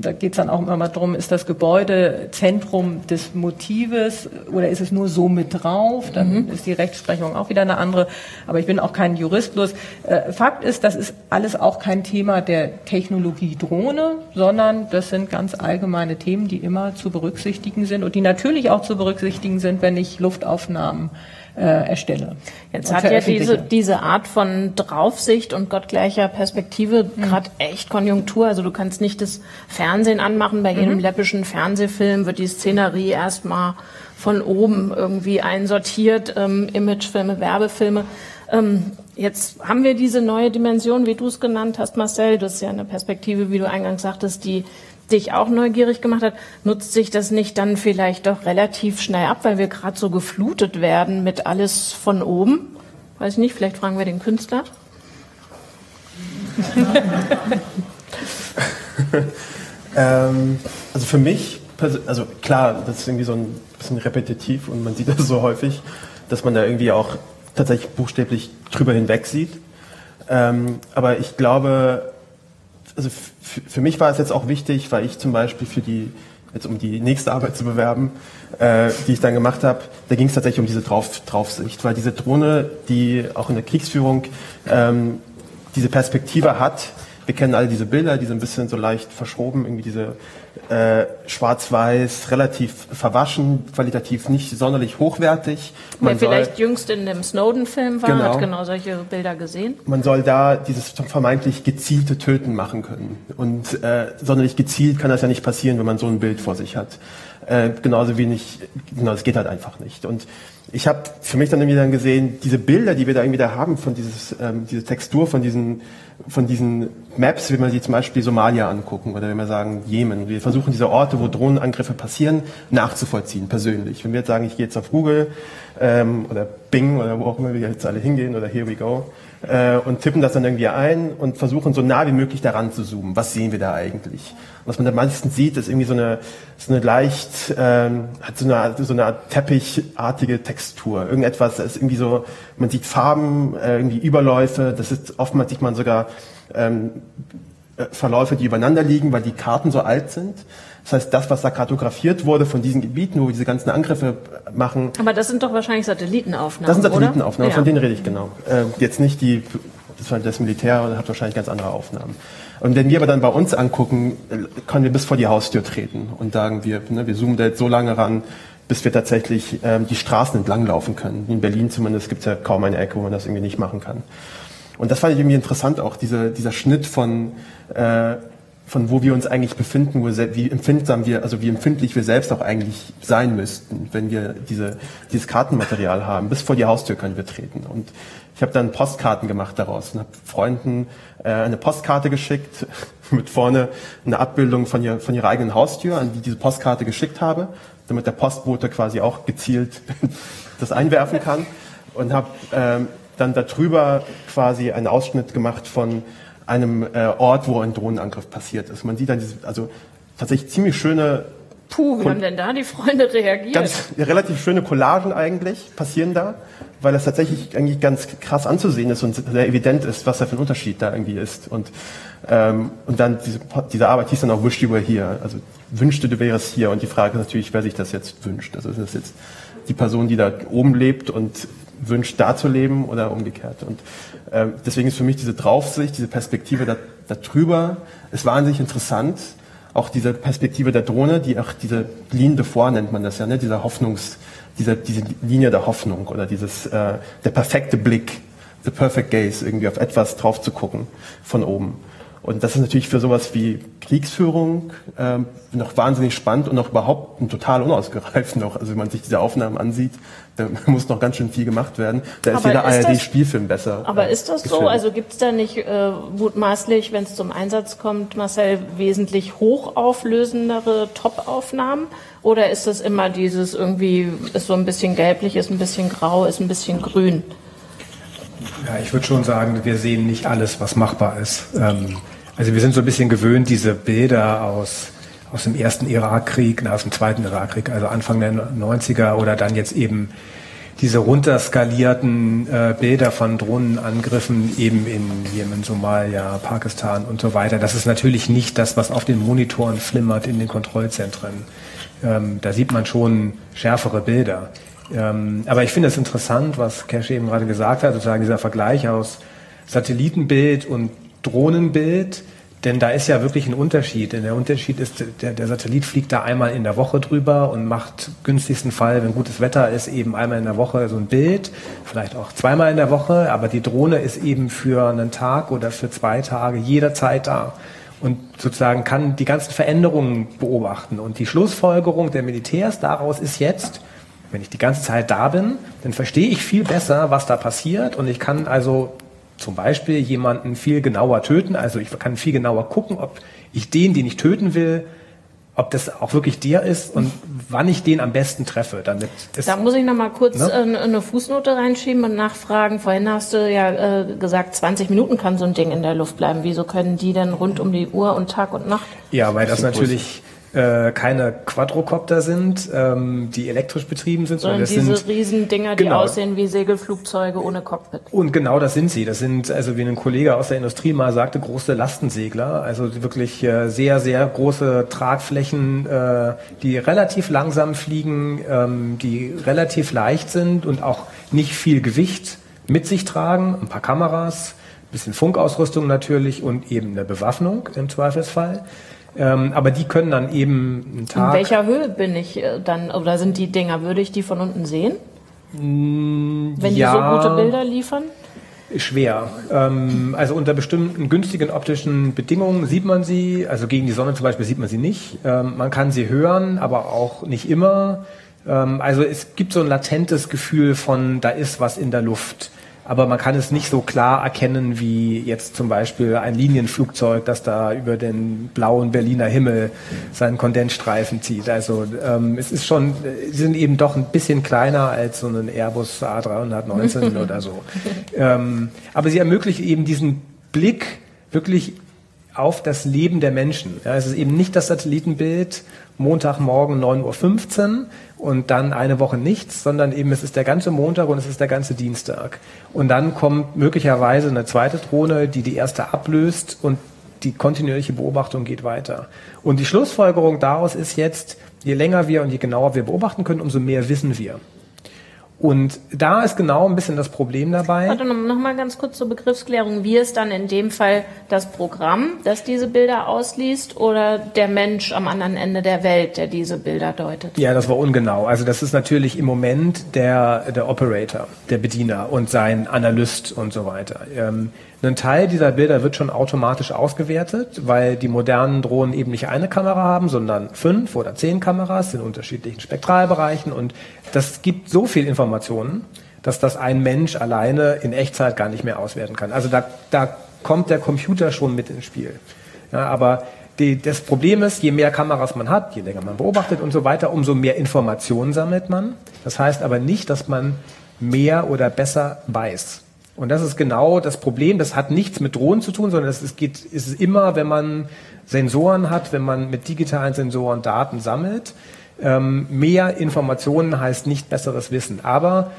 Da geht es dann auch immer mal darum, ist das Gebäude Zentrum des Motives oder ist es nur so mit drauf? Dann mhm. ist die Rechtsprechung auch wieder eine andere. Aber ich bin auch kein Jurist. Bloß äh, Fakt ist, das ist alles auch kein Thema der Technologie Drohne, sondern das sind ganz allgemeine Themen, die immer zu berücksichtigen sind und die natürlich auch zu berücksichtigen sind, wenn ich Luftaufnahmen äh, erstelle. Jetzt hat ja diese, diese Art von Draufsicht und gottgleicher Perspektive mhm. gerade echt Konjunktur. Also du kannst nicht das Fernsehen anmachen. Bei jedem mhm. läppischen Fernsehfilm wird die Szenerie erstmal von oben irgendwie einsortiert. Ähm, Imagefilme, Werbefilme. Ähm, jetzt haben wir diese neue Dimension, wie du es genannt hast, Marcel. Das ist ja eine Perspektive, wie du eingangs sagtest, die dich auch neugierig gemacht hat, nutzt sich das nicht dann vielleicht doch relativ schnell ab, weil wir gerade so geflutet werden mit alles von oben? Weiß ich nicht, vielleicht fragen wir den Künstler. ähm, also für mich, also klar, das ist irgendwie so ein bisschen repetitiv und man sieht das so häufig, dass man da irgendwie auch tatsächlich buchstäblich drüber hinweg sieht. Ähm, aber ich glaube, also für mich war es jetzt auch wichtig, weil ich zum Beispiel für die, jetzt um die nächste Arbeit zu bewerben, äh, die ich dann gemacht habe, da ging es tatsächlich um diese Drauf, Draufsicht, weil diese Drohne, die auch in der Kriegsführung ähm, diese Perspektive hat, wir kennen alle diese Bilder, die sind ein bisschen so leicht verschoben, irgendwie diese äh, schwarz-weiß, relativ verwaschen, qualitativ nicht sonderlich hochwertig. Man Wer vielleicht jüngst in dem Snowden-Film war, genau, hat genau solche Bilder gesehen. Man soll da dieses vermeintlich gezielte Töten machen können. Und äh, sonderlich gezielt kann das ja nicht passieren, wenn man so ein Bild vor sich hat. Äh, genauso wenig, genau, das geht halt einfach nicht. Und ich habe für mich dann irgendwie dann gesehen, diese Bilder, die wir da irgendwie da haben, von dieses, ähm, diese Textur, von diesen, von diesen Maps, wenn wir sie zum Beispiel Somalia angucken oder wenn wir sagen Jemen. Wir versuchen diese Orte, wo Drohnenangriffe passieren, nachzuvollziehen, persönlich. Wenn wir jetzt sagen, ich gehe jetzt auf Google ähm, oder Bing oder wo auch immer wir jetzt alle hingehen oder Here we go äh, und tippen das dann irgendwie ein und versuchen so nah wie möglich daran zu zoomen. Was sehen wir da eigentlich? was man am meisten sieht, ist irgendwie so eine, so eine leicht, ähm, hat so eine, so eine Art teppichartige Textur. Irgendetwas, ist irgendwie so, man sieht Farben, äh, irgendwie Überläufe, das ist, oftmals sieht man sogar ähm, äh, Verläufe, die übereinander liegen, weil die Karten so alt sind. Das heißt, das, was da kartografiert wurde von diesen Gebieten, wo diese ganzen Angriffe machen. Aber das sind doch wahrscheinlich Satellitenaufnahmen. Das sind Satellitenaufnahmen, ja. von denen rede ich genau. Äh, jetzt nicht die, das, das Militär hat wahrscheinlich ganz andere Aufnahmen. Und wenn wir aber dann bei uns angucken, können wir bis vor die Haustür treten und sagen, wir, ne, wir zoomen da jetzt so lange ran, bis wir tatsächlich ähm, die Straßen entlang laufen können. In Berlin zumindest gibt es ja kaum eine Ecke, wo man das irgendwie nicht machen kann. Und das fand ich irgendwie interessant auch, diese, dieser Schnitt von, äh, von wo wir uns eigentlich befinden, wie empfindsam wir, also wie empfindlich wir selbst auch eigentlich sein müssten, wenn wir diese, dieses Kartenmaterial haben. Bis vor die Haustür können wir treten. Und ich habe dann Postkarten gemacht daraus und habe Freunden äh, eine Postkarte geschickt mit vorne eine Abbildung von, ihr, von ihrer eigenen Haustür, an die diese Postkarte geschickt habe, damit der Postbote quasi auch gezielt das einwerfen kann und habe ähm, dann darüber quasi einen Ausschnitt gemacht von einem äh, Ort, wo ein Drohnenangriff passiert ist. Man sieht dann diese, also tatsächlich ziemlich schöne Puh, wie haben denn da die Freunde reagiert? Ganz relativ schöne Collagen eigentlich passieren da, weil das tatsächlich eigentlich ganz krass anzusehen ist und sehr evident ist, was da für ein Unterschied da irgendwie ist. Und, ähm, und dann diese, diese Arbeit hieß dann auch Wish You Were Here. Also wünschte, du wärst hier. Und die Frage ist natürlich, wer sich das jetzt wünscht. Also ist das jetzt die Person, die da oben lebt und wünscht, da zu leben oder umgekehrt. Und äh, deswegen ist für mich diese Draufsicht, diese Perspektive da, da drüber, ist wahnsinnig interessant auch diese Perspektive der Drohne, die auch diese Linie Four nennt man das ja, ne? dieser Hoffnungs, diese, diese Linie der Hoffnung oder dieses, äh, der perfekte Blick, the perfect gaze, irgendwie auf etwas drauf zu gucken von oben. Und das ist natürlich für sowas wie Kriegsführung ähm, noch wahnsinnig spannend und noch überhaupt total unausgereift noch. Also wenn man sich diese Aufnahmen ansieht, da muss noch ganz schön viel gemacht werden. Da ist jeder ARD-Spielfilm besser. Aber äh, ist das gefilmt. so? Also gibt es da nicht äh, mutmaßlich, wenn es zum Einsatz kommt, Marcel, wesentlich hochauflösendere Top-Aufnahmen? Oder ist das immer dieses irgendwie, ist so ein bisschen gelblich, ist ein bisschen grau, ist ein bisschen grün? Ja, ich würde schon sagen, wir sehen nicht alles, was machbar ist. Ähm, also wir sind so ein bisschen gewöhnt, diese Bilder aus, aus dem ersten Irakkrieg, aus dem zweiten Irakkrieg, also Anfang der 90er oder dann jetzt eben diese runterskalierten äh, Bilder von Drohnenangriffen eben in Jemen, Somalia, Pakistan und so weiter. Das ist natürlich nicht das, was auf den Monitoren flimmert in den Kontrollzentren. Ähm, da sieht man schon schärfere Bilder. Ähm, aber ich finde es interessant, was Cash eben gerade gesagt hat, sozusagen dieser Vergleich aus Satellitenbild und Drohnenbild, denn da ist ja wirklich ein Unterschied. Denn der Unterschied ist, der, der Satellit fliegt da einmal in der Woche drüber und macht günstigsten Fall, wenn gutes Wetter ist, eben einmal in der Woche so ein Bild, vielleicht auch zweimal in der Woche, aber die Drohne ist eben für einen Tag oder für zwei Tage jederzeit da und sozusagen kann die ganzen Veränderungen beobachten. Und die Schlussfolgerung der Militärs daraus ist jetzt, wenn ich die ganze Zeit da bin, dann verstehe ich viel besser, was da passiert und ich kann also zum Beispiel jemanden viel genauer töten. Also ich kann viel genauer gucken, ob ich den, den ich töten will, ob das auch wirklich der ist und wann ich den am besten treffe. Damit da muss ich noch mal kurz ne? Äh, eine Fußnote reinschieben und nachfragen. Vorhin hast du ja äh, gesagt, 20 Minuten kann so ein Ding in der Luft bleiben. Wieso können die denn rund um die Uhr und Tag und Nacht? Ja, weil das, das natürlich äh, keine Quadrocopter sind, ähm, die elektrisch betrieben sind. Sondern diese sind, Riesendinger, die genau. aussehen wie Segelflugzeuge ohne Cockpit. Und genau das sind sie. Das sind, also wie ein Kollege aus der Industrie mal sagte, große Lastensegler. Also wirklich äh, sehr, sehr große Tragflächen, äh, die relativ langsam fliegen, ähm, die relativ leicht sind und auch nicht viel Gewicht mit sich tragen. Ein paar Kameras, bisschen Funkausrüstung natürlich und eben eine Bewaffnung im Zweifelsfall. Ähm, aber die können dann eben einen Tag. In welcher Höhe bin ich äh, dann, oder sind die Dinger, würde ich die von unten sehen? Mm, Wenn ja, die so gute Bilder liefern? Schwer. Ähm, also unter bestimmten günstigen optischen Bedingungen sieht man sie, also gegen die Sonne zum Beispiel sieht man sie nicht. Ähm, man kann sie hören, aber auch nicht immer. Ähm, also es gibt so ein latentes Gefühl von, da ist was in der Luft aber man kann es nicht so klar erkennen wie jetzt zum Beispiel ein Linienflugzeug, das da über den blauen Berliner Himmel seinen Kondensstreifen zieht. Also ähm, es ist schon, sie sind eben doch ein bisschen kleiner als so ein Airbus A319 oder so. Ähm, aber sie ermöglichen eben diesen Blick wirklich auf das Leben der Menschen. Ja, es ist eben nicht das Satellitenbild Montagmorgen 9.15 Uhr und dann eine Woche nichts, sondern eben es ist der ganze Montag und es ist der ganze Dienstag. Und dann kommt möglicherweise eine zweite Drohne, die die erste ablöst und die kontinuierliche Beobachtung geht weiter. Und die Schlussfolgerung daraus ist jetzt, je länger wir und je genauer wir beobachten können, umso mehr wissen wir. Und da ist genau ein bisschen das Problem dabei. Warte noch mal ganz kurz zur Begriffsklärung. Wie ist dann in dem Fall das Programm, das diese Bilder ausliest, oder der Mensch am anderen Ende der Welt, der diese Bilder deutet? Ja, das war ungenau. Also das ist natürlich im Moment der, der Operator, der Bediener und sein Analyst und so weiter. Ähm, ein Teil dieser Bilder wird schon automatisch ausgewertet, weil die modernen Drohnen eben nicht eine Kamera haben, sondern fünf oder zehn Kameras in unterschiedlichen Spektralbereichen. Und das gibt so viel Informationen, dass das ein Mensch alleine in Echtzeit gar nicht mehr auswerten kann. Also da, da kommt der Computer schon mit ins Spiel. Ja, aber die, das Problem ist, je mehr Kameras man hat, je länger man beobachtet und so weiter, umso mehr Informationen sammelt man. Das heißt aber nicht, dass man mehr oder besser weiß. Und das ist genau das Problem. Das hat nichts mit Drohnen zu tun, sondern es geht, es ist immer, wenn man Sensoren hat, wenn man mit digitalen Sensoren Daten sammelt. Ähm, mehr Informationen heißt nicht besseres Wissen. Aber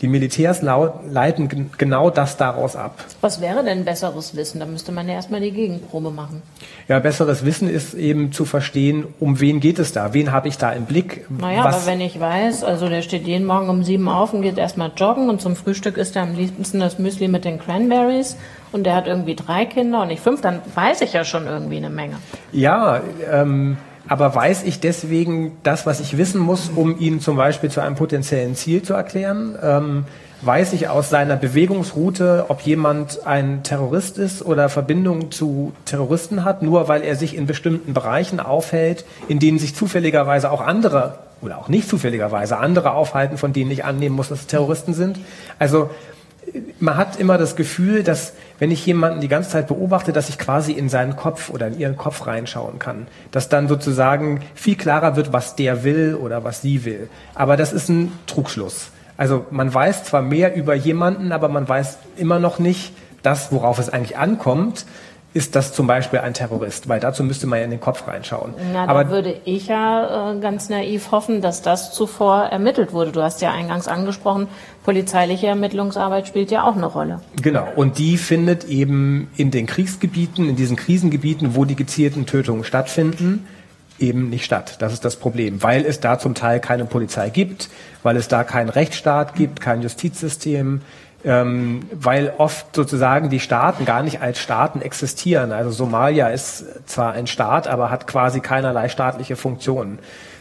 die Militärs leiten genau das daraus ab. Was wäre denn besseres Wissen? Da müsste man ja erstmal die Gegenprobe machen. Ja, besseres Wissen ist eben zu verstehen, um wen geht es da? Wen habe ich da im Blick? Naja, Was aber wenn ich weiß, also der steht jeden Morgen um sieben auf und geht erstmal joggen und zum Frühstück isst er am liebsten das Müsli mit den Cranberries und der hat irgendwie drei Kinder und nicht fünf, dann weiß ich ja schon irgendwie eine Menge. Ja, ähm, aber weiß ich deswegen das, was ich wissen muss, um ihn zum Beispiel zu einem potenziellen Ziel zu erklären? Ähm, weiß ich aus seiner Bewegungsroute, ob jemand ein Terrorist ist oder Verbindung zu Terroristen hat, nur weil er sich in bestimmten Bereichen aufhält, in denen sich zufälligerweise auch andere oder auch nicht zufälligerweise andere aufhalten, von denen ich annehmen muss, dass es Terroristen sind. Also man hat immer das Gefühl, dass wenn ich jemanden die ganze Zeit beobachte, dass ich quasi in seinen Kopf oder in ihren Kopf reinschauen kann. Dass dann sozusagen viel klarer wird, was der will oder was sie will. Aber das ist ein Trugschluss. Also man weiß zwar mehr über jemanden, aber man weiß immer noch nicht das, worauf es eigentlich ankommt ist das zum Beispiel ein Terrorist? Weil dazu müsste man ja in den Kopf reinschauen. Na, da würde ich ja äh, ganz naiv hoffen, dass das zuvor ermittelt wurde. Du hast ja eingangs angesprochen, polizeiliche Ermittlungsarbeit spielt ja auch eine Rolle. Genau. Und die findet eben in den Kriegsgebieten, in diesen Krisengebieten, wo die gezielten Tötungen stattfinden, eben nicht statt. Das ist das Problem, weil es da zum Teil keine Polizei gibt, weil es da keinen Rechtsstaat gibt, kein Justizsystem, ähm, weil oft sozusagen die Staaten gar nicht als Staaten existieren. Also Somalia ist zwar ein Staat, aber hat quasi keinerlei staatliche Funktionen.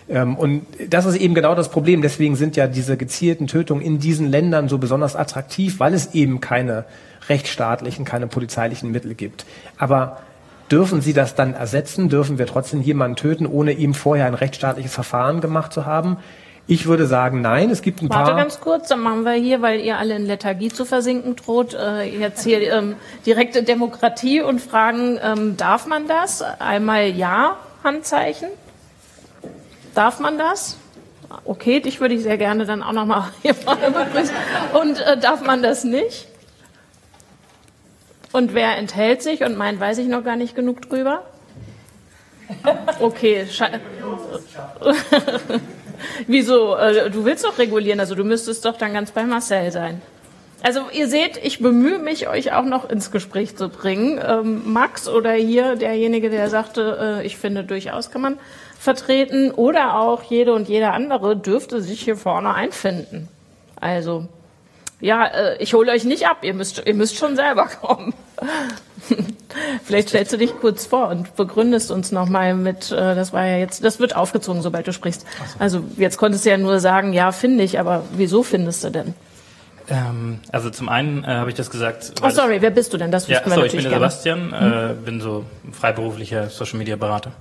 Ähm, und das ist eben genau das Problem. Deswegen sind ja diese gezielten Tötungen in diesen Ländern so besonders attraktiv, weil es eben keine rechtsstaatlichen, keine polizeilichen Mittel gibt. Aber dürfen Sie das dann ersetzen? Dürfen wir trotzdem jemanden töten, ohne ihm vorher ein rechtsstaatliches Verfahren gemacht zu haben? Ich würde sagen, nein, es gibt ein Warte paar. Warte ganz kurz, dann machen wir hier, weil ihr alle in Lethargie zu versinken droht, äh, jetzt hier ähm, direkte Demokratie und fragen, ähm, darf man das? Einmal ja, Handzeichen. Darf man das? Okay, dich würde ich sehr gerne dann auch nochmal hier vorne begrüßen. Und äh, darf man das nicht? Und wer enthält sich und meint, weiß ich noch gar nicht genug drüber? Okay, Wieso? Äh, du willst doch regulieren, also du müsstest doch dann ganz bei Marcel sein. Also ihr seht, ich bemühe mich, euch auch noch ins Gespräch zu bringen. Ähm, Max oder hier derjenige, der sagte, äh, ich finde durchaus kann man vertreten oder auch jede und jeder andere dürfte sich hier vorne einfinden. Also ja, äh, ich hole euch nicht ab, ihr müsst, ihr müsst schon selber kommen. Vielleicht stellst du dich kurz vor und begründest uns nochmal mit, äh, das war ja jetzt, das wird aufgezogen, sobald du sprichst. Also jetzt konntest du ja nur sagen, ja, finde ich, aber wieso findest du denn? Ähm, also zum einen äh, habe ich das gesagt. Oh, sorry, wer bist du denn? Das ja, sorry, ich bin der Sebastian, äh, bin so freiberuflicher Social Media Berater.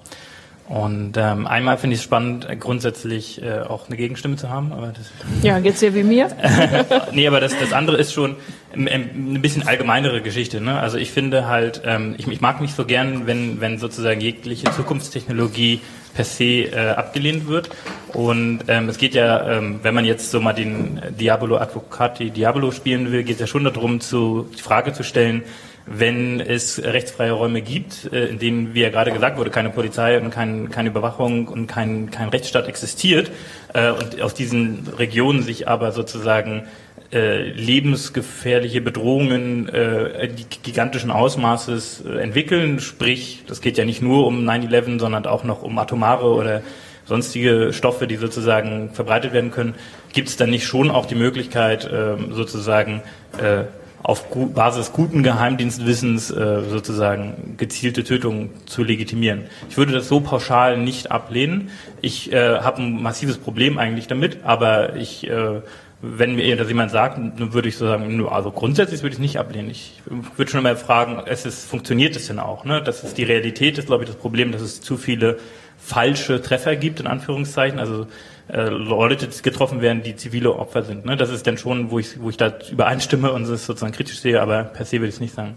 Und ähm, einmal finde ich es spannend, grundsätzlich äh, auch eine Gegenstimme zu haben. Aber das ja, geht's dir wie mir? nee, aber das, das andere ist schon ähm, ähm, eine bisschen allgemeinere Geschichte. Ne? Also ich finde halt, ähm, ich, ich mag nicht so gern, wenn, wenn sozusagen jegliche Zukunftstechnologie per se äh, abgelehnt wird. Und ähm, es geht ja, ähm, wenn man jetzt so mal den Diabolo Advocati Diabolo spielen will, geht es ja schon darum, zu, die Frage zu stellen, wenn es rechtsfreie Räume gibt, äh, in denen, wie ja gerade gesagt wurde, keine Polizei und kein, keine Überwachung und kein, kein Rechtsstaat existiert äh, und aus diesen Regionen sich aber sozusagen äh, lebensgefährliche Bedrohungen äh, gigantischen Ausmaßes äh, entwickeln. Sprich, das geht ja nicht nur um 9-11, sondern auch noch um atomare oder sonstige Stoffe, die sozusagen verbreitet werden können. Gibt es dann nicht schon auch die Möglichkeit, äh, sozusagen äh, auf Basis guten Geheimdienstwissens äh, sozusagen gezielte Tötungen zu legitimieren. Ich würde das so pauschal nicht ablehnen. Ich äh, habe ein massives Problem eigentlich damit, aber ich, äh, wenn mir das jemand sagt, dann würde ich so sagen, also grundsätzlich würde ich es nicht ablehnen. Ich würde schon mal fragen, es ist, funktioniert es denn auch? Ne? Das ist die Realität, ist glaube ich das Problem, dass es zu viele falsche Treffer gibt, in Anführungszeichen. Also äh, Leute getroffen werden, die zivile Opfer sind. Ne? Das ist dann schon, wo ich, wo ich da übereinstimme und es sozusagen kritisch sehe, aber per se würde ich es nicht sagen.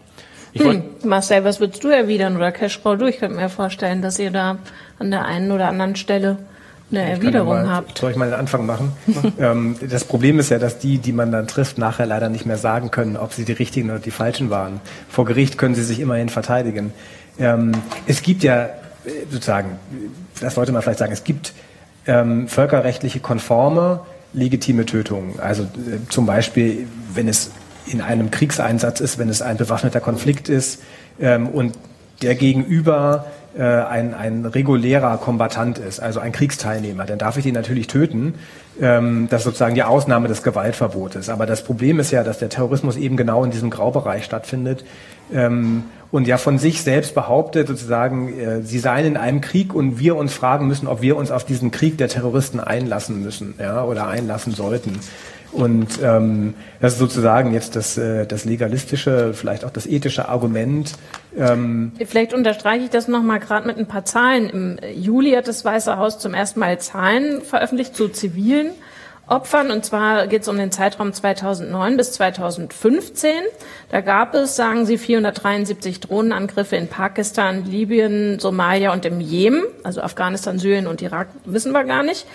Ich hm. Marcel, was würdest du erwidern oder Cashflow? Du, ich könnte mir vorstellen, dass ihr da an der einen oder anderen Stelle eine Erwiderung mal, habt. Soll ich mal den Anfang machen? ähm, das Problem ist ja, dass die, die man dann trifft, nachher leider nicht mehr sagen können, ob sie die richtigen oder die falschen waren. Vor Gericht können sie sich immerhin verteidigen. Ähm, es gibt ja äh, sozusagen, das sollte man vielleicht sagen, es gibt ähm, völkerrechtliche konforme legitime Tötungen. Also äh, zum Beispiel, wenn es in einem Kriegseinsatz ist, wenn es ein bewaffneter Konflikt ist ähm, und der Gegenüber äh, ein, ein regulärer Kombatant ist, also ein Kriegsteilnehmer, dann darf ich ihn natürlich töten. Ähm, das ist sozusagen die Ausnahme des Gewaltverbotes. Aber das Problem ist ja, dass der Terrorismus eben genau in diesem Graubereich stattfindet ähm, und ja von sich selbst behauptet, sozusagen, äh, sie seien in einem Krieg und wir uns fragen müssen, ob wir uns auf diesen Krieg der Terroristen einlassen müssen ja, oder einlassen sollten. Und ähm, das ist sozusagen jetzt das, äh, das legalistische, vielleicht auch das ethische Argument. Ähm vielleicht unterstreiche ich das nochmal gerade mit ein paar Zahlen. Im Juli hat das Weiße Haus zum ersten Mal Zahlen veröffentlicht zu zivilen Opfern. Und zwar geht es um den Zeitraum 2009 bis 2015. Da gab es, sagen Sie, 473 Drohnenangriffe in Pakistan, Libyen, Somalia und im Jemen. Also Afghanistan, Syrien und Irak wissen wir gar nicht.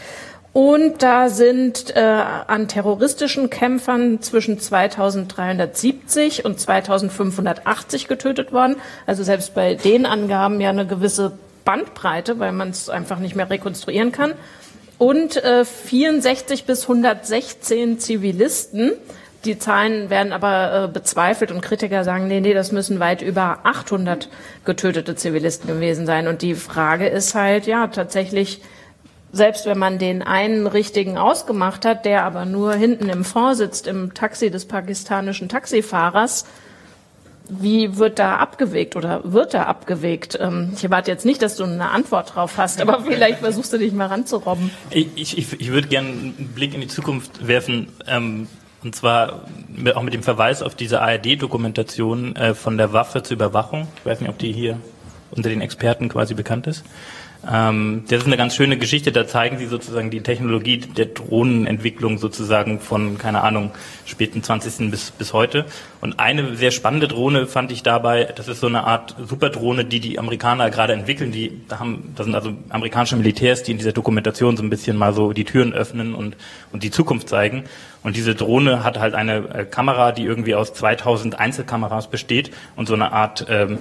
Und da sind äh, an terroristischen Kämpfern zwischen 2370 und 2580 getötet worden. Also selbst bei den Angaben ja eine gewisse Bandbreite, weil man es einfach nicht mehr rekonstruieren kann. Und äh, 64 bis 116 Zivilisten. Die Zahlen werden aber äh, bezweifelt und Kritiker sagen, nee, nee, das müssen weit über 800 getötete Zivilisten gewesen sein. Und die Frage ist halt, ja, tatsächlich, selbst wenn man den einen richtigen ausgemacht hat, der aber nur hinten im Fond sitzt, im Taxi des pakistanischen Taxifahrers, wie wird da abgewegt oder wird da abgewegt? Ähm, ich erwarte jetzt nicht, dass du eine Antwort drauf hast, aber vielleicht versuchst du dich mal ranzurobben. Ich, ich, ich würde gerne einen Blick in die Zukunft werfen. Ähm, und zwar auch mit dem Verweis auf diese ARD-Dokumentation äh, von der Waffe zur Überwachung. Ich weiß nicht, ob die hier unter den Experten quasi bekannt ist. Ähm, das ist eine ganz schöne Geschichte, da zeigen sie sozusagen die Technologie der Drohnenentwicklung sozusagen von, keine Ahnung, späten 20. bis, bis heute. Und eine sehr spannende Drohne fand ich dabei, das ist so eine Art Superdrohne, die die Amerikaner gerade entwickeln. Die, da, haben, da sind also amerikanische Militärs, die in dieser Dokumentation so ein bisschen mal so die Türen öffnen und, und die Zukunft zeigen. Und diese Drohne hat halt eine äh, Kamera, die irgendwie aus 2000 Einzelkameras besteht und so eine Art ähm,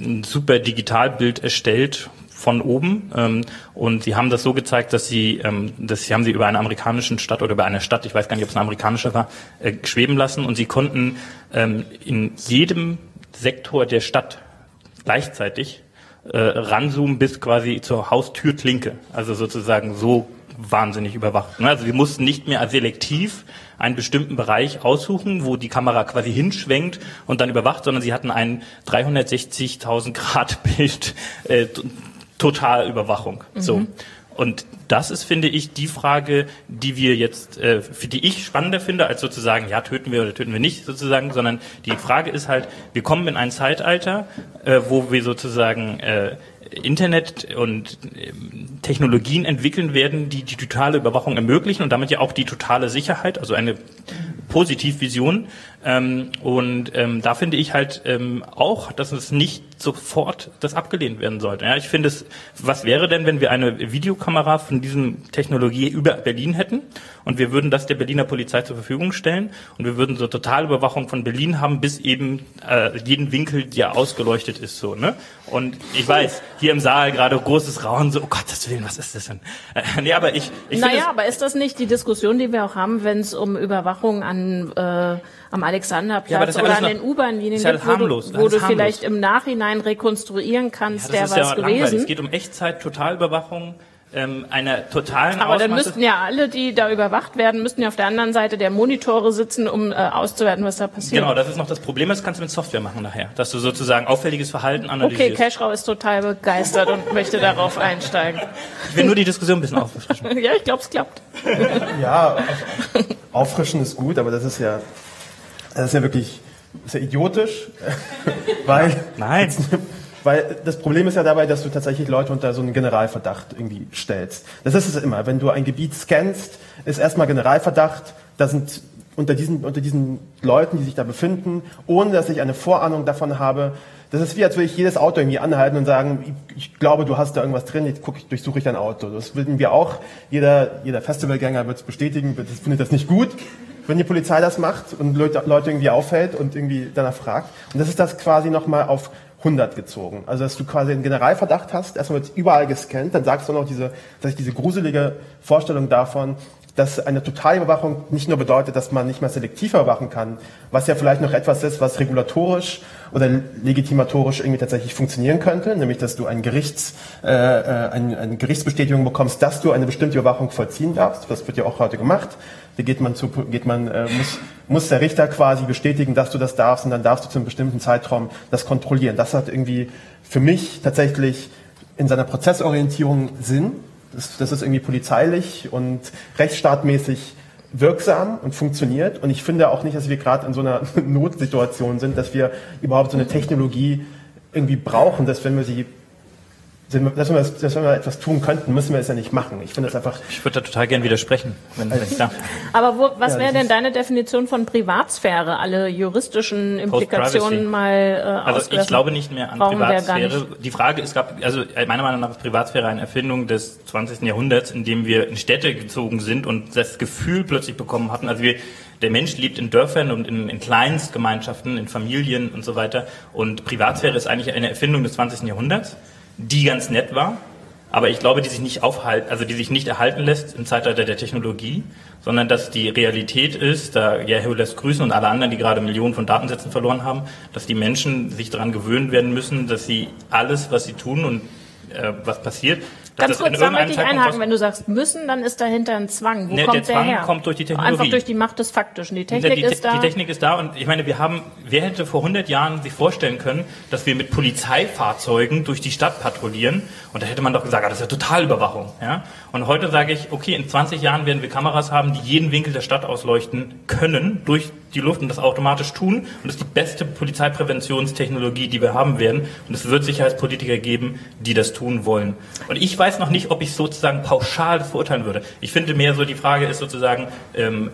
ein super Digitalbild erstellt, von oben. Ähm, und sie haben das so gezeigt, dass sie, ähm, dass sie haben sie über eine amerikanische Stadt oder über eine Stadt, ich weiß gar nicht, ob es eine amerikanische war, äh, schweben lassen und sie konnten ähm, in jedem Sektor der Stadt gleichzeitig äh, ranzoomen bis quasi zur Haustürklinke. Also sozusagen so wahnsinnig überwacht. Ne? Also wir mussten nicht mehr selektiv einen bestimmten Bereich aussuchen, wo die Kamera quasi hinschwenkt und dann überwacht, sondern sie hatten ein 360.000 Grad Bild äh, Totalüberwachung. Mhm. So. Und das ist, finde ich, die Frage, die wir jetzt, äh, für die ich spannender finde, als sozusagen, ja, töten wir oder töten wir nicht, sozusagen, sondern die Frage ist halt, wir kommen in ein Zeitalter, äh, wo wir sozusagen äh, Internet und äh, Technologien entwickeln werden, die die totale Überwachung ermöglichen und damit ja auch die totale Sicherheit, also eine Positivvision. Ähm, und ähm, da finde ich halt ähm, auch, dass es nicht sofort das abgelehnt werden sollte. Ja, ich finde es, was wäre denn, wenn wir eine Videokamera von diesem Technologie über Berlin hätten und wir würden das der Berliner Polizei zur Verfügung stellen und wir würden so Totalüberwachung von Berlin haben, bis eben äh, jeden Winkel, der ausgeleuchtet ist, so, ne? Und ich weiß, hier im Saal gerade großes Raunen, so, oh Gottes Willen, was ist das denn? Äh, nee, aber ich, ich Naja, aber ist das nicht die Diskussion, die wir auch haben, wenn es um Überwachung an äh, am Alexanderplatz ja, oder an den U-Bahn-Linien ja gibt, wo du, wo du vielleicht im Nachhinein rekonstruieren kannst, ja, der war es gewesen. Es geht um Echtzeit, Totalüberwachung ähm, einer totalen Aber Ausmaße dann müssten ja alle, die da überwacht werden, müssten ja auf der anderen Seite der Monitore sitzen, um äh, auszuwerten, was da passiert. Genau, das ist noch das Problem. Das kannst du mit Software machen nachher, dass du sozusagen auffälliges Verhalten analysierst. Okay, Cashrau ist total begeistert und möchte darauf einsteigen. Ich will nur die Diskussion ein bisschen auffrischen. ja, ich glaube, es klappt. ja, auffrischen ist gut, aber das ist ja, das ist ja wirklich, ist ja idiotisch, weil Nein. Weil das Problem ist ja dabei, dass du tatsächlich Leute unter so einen Generalverdacht irgendwie stellst. Das ist es immer. Wenn du ein Gebiet scannst, ist erstmal Generalverdacht, da sind unter diesen, unter diesen Leuten, die sich da befinden, ohne dass ich eine Vorahnung davon habe. Das ist wie, als würde ich jedes Auto irgendwie anhalten und sagen, ich, glaube, du hast da irgendwas drin, jetzt guck, ich, durchsuche ich dein Auto. Das würden wir auch, jeder, jeder Festivalgänger wird es bestätigen, das findet das nicht gut, wenn die Polizei das macht und Leute, Leute irgendwie auffällt und irgendwie danach fragt. Und das ist das quasi nochmal auf 100 gezogen. Also dass du quasi einen Generalverdacht hast, erstmal wird überall gescannt, dann sagst du noch diese, dass ich diese gruselige Vorstellung davon, dass eine Totalüberwachung nicht nur bedeutet, dass man nicht mehr selektiv überwachen kann, was ja vielleicht noch etwas ist, was regulatorisch oder legitimatorisch irgendwie tatsächlich funktionieren könnte, nämlich dass du ein Gerichts, äh, äh eine, eine Gerichtsbestätigung bekommst, dass du eine bestimmte Überwachung vollziehen darfst. Das wird ja auch heute gemacht. Da geht man zu, geht man, äh, muss, muss der Richter quasi bestätigen, dass du das darfst und dann darfst du zu einem bestimmten Zeitraum das kontrollieren. Das hat irgendwie für mich tatsächlich in seiner Prozessorientierung Sinn das, das ist irgendwie polizeilich und rechtsstaatmäßig wirksam und funktioniert. Und ich finde auch nicht, dass wir gerade in so einer Notsituation sind, dass wir überhaupt so eine Technologie irgendwie brauchen, dass wenn wir sie dass wir, dass wir etwas tun könnten, müssen wir es ja nicht machen. Ich finde es einfach. Ich würde da total gern widersprechen, wenn, wenn ich darf. Aber wo, was ja, wäre denn deine Definition von Privatsphäre? Alle juristischen Implikationen mal äh, Also ich glaube nicht mehr an Brauchen Privatsphäre. Die Frage ist, gab, also äh, meiner Meinung nach ist Privatsphäre eine Erfindung des 20. Jahrhunderts, in dem wir in Städte gezogen sind und das Gefühl plötzlich bekommen hatten, also wir der Mensch lebt in Dörfern und in, in Kleinstgemeinschaften, in Familien und so weiter. Und Privatsphäre ist eigentlich eine Erfindung des 20. Jahrhunderts die ganz nett war, aber ich glaube, die sich nicht aufhalten, also die sich nicht erhalten lässt im Zeitalter der Technologie, sondern dass die Realität ist, da Herr lässt grüßen und alle anderen, die gerade Millionen von Datensätzen verloren haben, dass die Menschen sich daran gewöhnen werden müssen, dass sie alles, was sie tun und äh, was passiert, Ganz kurz, da möchte ich einhaken, wenn du sagst müssen, dann ist dahinter ein Zwang. Wo ne, kommt der Zwang der her? kommt durch die Technologie. Einfach durch die Macht des Faktischen. Die Technik die, ist da. Die Technik ist da und ich meine, wir haben, wer hätte vor 100 Jahren sich vorstellen können, dass wir mit Polizeifahrzeugen durch die Stadt patrouillieren und da hätte man doch gesagt, ah, das ist ja Totalüberwachung. Ja? Und heute sage ich, okay, in 20 Jahren werden wir Kameras haben, die jeden Winkel der Stadt ausleuchten können durch die Luft und das automatisch tun. Und das ist die beste Polizeipräventionstechnologie, die wir haben werden. Und es wird Sicherheitspolitiker geben, die das tun wollen. Und ich weiß noch nicht, ob ich sozusagen pauschal verurteilen würde. Ich finde mehr so, die Frage ist sozusagen, ähm,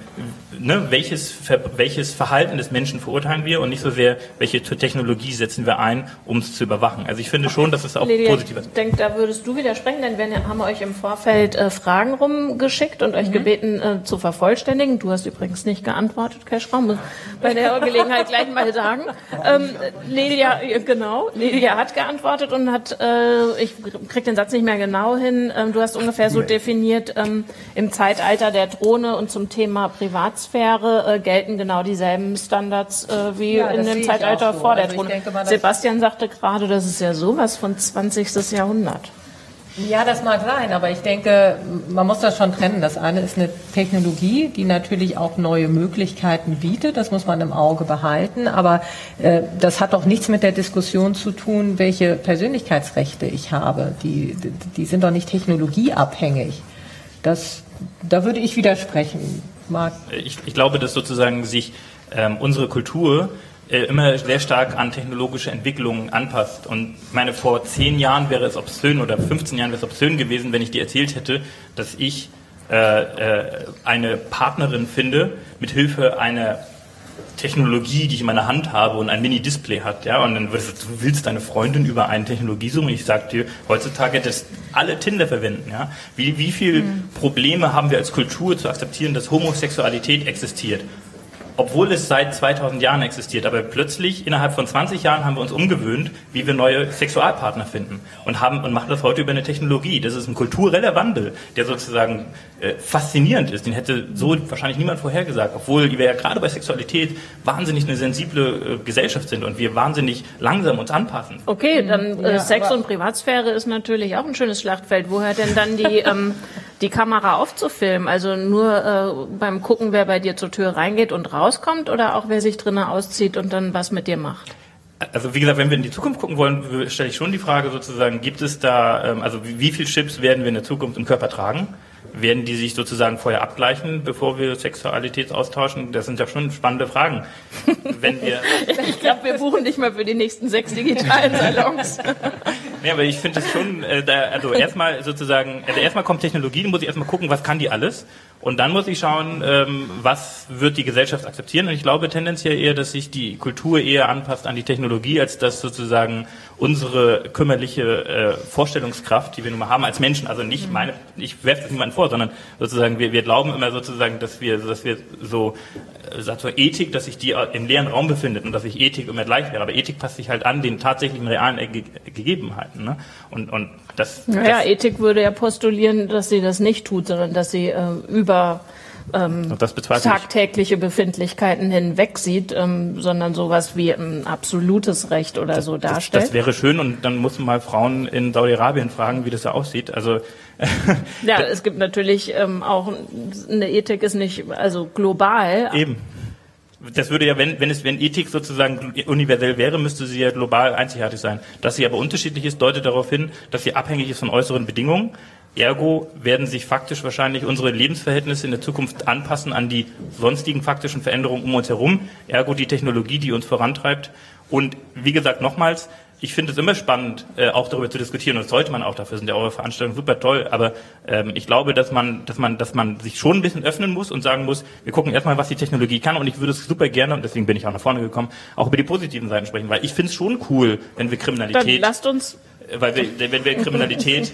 ne, welches, welches Verhalten des Menschen verurteilen wir und nicht so sehr, welche Technologie setzen wir ein, um es zu überwachen. Also ich finde schon, dass es auch Lydia, positiv ist. Ich denke, da würdest du widersprechen, denn wir haben euch im Vorfeld äh, Fragen rumgeschickt und euch mhm. gebeten äh, zu vervollständigen. Du hast übrigens nicht geantwortet, Cashraum muss bei der Gelegenheit gleich mal sagen. Ähm, Lilia, genau, Lilia hat geantwortet und hat, äh, ich krieg den Satz nicht mehr genau hin, ähm, du hast ungefähr so definiert, ähm, im Zeitalter der Drohne und zum Thema Privatsphäre äh, gelten genau dieselben Standards äh, wie ja, in dem Zeitalter so. vor der also Drohne. Denke, Sebastian sagte gerade, das ist ja sowas von 20. Jahrhundert. Ja, das mag sein, aber ich denke, man muss das schon trennen. Das eine ist eine Technologie, die natürlich auch neue Möglichkeiten bietet. Das muss man im Auge behalten. Aber äh, das hat doch nichts mit der Diskussion zu tun, welche Persönlichkeitsrechte ich habe. Die, die sind doch nicht technologieabhängig. Das, da würde ich widersprechen. Marc? Ich, ich glaube, dass sozusagen sich ähm, unsere Kultur äh, immer sehr stark an technologische Entwicklungen anpasst. Und meine, vor zehn Jahren wäre es obszön oder 15 Jahren wäre es obszön gewesen, wenn ich dir erzählt hätte, dass ich äh, äh, eine Partnerin finde, mit Hilfe einer Technologie, die ich in meiner Hand habe und ein Mini-Display hat, ja, und dann würdest du, du willst deine Freundin über eine Technologie suchen. Ich sag dir, heutzutage, dass alle Tinder verwenden, ja. Wie, wie viele mhm. Probleme haben wir als Kultur zu akzeptieren, dass Homosexualität existiert? Obwohl es seit 2000 Jahren existiert. Aber plötzlich, innerhalb von 20 Jahren, haben wir uns umgewöhnt, wie wir neue Sexualpartner finden und haben und machen das heute über eine Technologie. Das ist ein kultureller Wandel, der sozusagen äh, faszinierend ist. Den hätte so wahrscheinlich niemand vorhergesagt, obwohl wir ja gerade bei Sexualität wahnsinnig eine sensible äh, Gesellschaft sind und wir wahnsinnig langsam uns anpassen. Okay, dann äh, ja, Sex und Privatsphäre ist natürlich auch ein schönes Schlachtfeld. Wo hört denn dann die ähm, die Kamera aufzufilmen? Also nur äh, beim Gucken, wer bei dir zur Tür reingeht und rauskommt oder auch wer sich drinnen auszieht und dann was mit dir macht? Also wie gesagt, wenn wir in die Zukunft gucken wollen, stelle ich schon die Frage sozusagen, gibt es da, ähm, also wie, wie viel Chips werden wir in der Zukunft im Körper tragen? Werden die sich sozusagen vorher abgleichen, bevor wir Sexualität austauschen? Das sind ja schon spannende Fragen. Wenn wir ich glaube, wir buchen nicht mal für die nächsten sechs digitalen Salons. nee, aber ich finde es schon, äh, da, also erstmal sozusagen, also erstmal kommt Technologie, muss ich erstmal gucken, was kann die alles? Und dann muss ich schauen, ähm, was wird die Gesellschaft akzeptieren. Und ich glaube tendenziell eher, dass sich die Kultur eher anpasst an die Technologie, als dass sozusagen unsere kümmerliche äh, Vorstellungskraft, die wir nun mal haben als Menschen, also nicht meine, ich werfe das niemandem vor, sondern sozusagen wir, wir glauben immer sozusagen, dass wir, dass wir so, äh, so Ethik, dass sich die im leeren Raum befindet und dass sich Ethik immer gleich wäre. Aber Ethik passt sich halt an den tatsächlichen realen Ge Gegebenheiten. Ne? Und, und das, naja, das, Ethik würde ja postulieren, dass sie das nicht tut, sondern dass sie äh, über ähm, tagtägliche Befindlichkeiten hinweg sieht, ähm, sondern sowas wie ein absolutes Recht oder das, so darstellt. Das, das, wäre schön und dann muss man mal Frauen in Saudi-Arabien fragen, wie das da aussieht. Also ja, es gibt natürlich ähm, auch eine Ethik ist nicht also global. Eben. Das würde ja, wenn, wenn es, wenn Ethik sozusagen universell wäre, müsste sie ja global einzigartig sein. Dass sie aber unterschiedlich ist, deutet darauf hin, dass sie abhängig ist von äußeren Bedingungen. Ergo werden sich faktisch wahrscheinlich unsere Lebensverhältnisse in der Zukunft anpassen an die sonstigen faktischen Veränderungen um uns herum. Ergo die Technologie, die uns vorantreibt. Und wie gesagt, nochmals, ich finde es immer spannend, äh, auch darüber zu diskutieren und das sollte man auch, dafür sind ja eure Veranstaltungen super toll, aber ähm, ich glaube, dass man, dass man, dass man sich schon ein bisschen öffnen muss und sagen muss, wir gucken erstmal, was die Technologie kann und ich würde es super gerne, und deswegen bin ich auch nach vorne gekommen, auch über die positiven Seiten sprechen, weil ich finde es schon cool, wenn wir Kriminalität... Dann lasst uns weil wir, wenn wir Kriminalität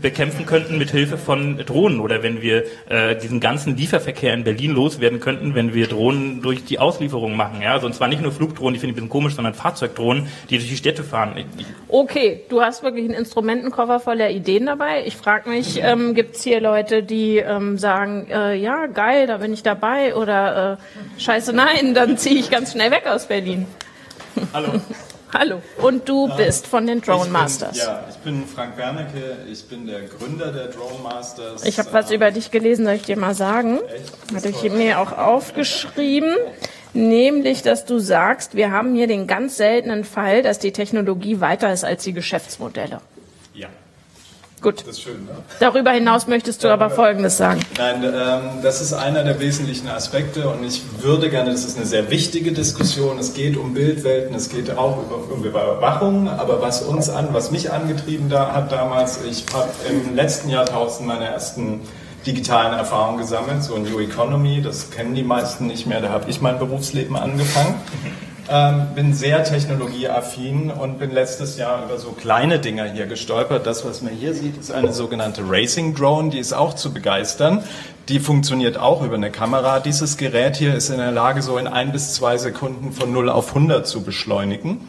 bekämpfen könnten mit Hilfe von Drohnen oder wenn wir äh, diesen ganzen Lieferverkehr in Berlin loswerden könnten, wenn wir Drohnen durch die Auslieferung machen. Ja, also und zwar nicht nur Flugdrohnen, die finde ich ein bisschen komisch, sondern Fahrzeugdrohnen, die durch die Städte fahren. Okay, du hast wirklich einen Instrumentenkoffer voller Ideen dabei. Ich frage mich, ähm, gibt es hier Leute, die ähm, sagen, äh, ja, geil, da bin ich dabei oder äh, scheiße, nein, dann ziehe ich ganz schnell weg aus Berlin. Hallo. Hallo. Und du bist von den Drone Masters. ja, ich bin Frank Wernicke, ich bin der Gründer der Drone Masters. Ich habe was ähm, über dich gelesen, soll ich dir mal sagen? Hatte ich mir auch aufgeschrieben. Nämlich, dass du sagst, wir haben hier den ganz seltenen Fall, dass die Technologie weiter ist als die Geschäftsmodelle. Gut. Das ist schön, ne? Darüber hinaus möchtest du aber Folgendes sagen. Nein, ähm, das ist einer der wesentlichen Aspekte und ich würde gerne, das ist eine sehr wichtige Diskussion, es geht um Bildwelten, es geht auch über, um Überwachung, aber was uns an, was mich angetrieben da, hat damals, ich habe im letzten Jahrtausend meine ersten digitalen Erfahrungen gesammelt, so New Economy, das kennen die meisten nicht mehr, da habe ich mein Berufsleben angefangen. Ähm, bin sehr technologieaffin und bin letztes Jahr über so kleine Dinger hier gestolpert. Das, was man hier sieht, ist eine sogenannte Racing Drone, die ist auch zu begeistern. Die funktioniert auch über eine Kamera. Dieses Gerät hier ist in der Lage, so in ein bis zwei Sekunden von 0 auf 100 zu beschleunigen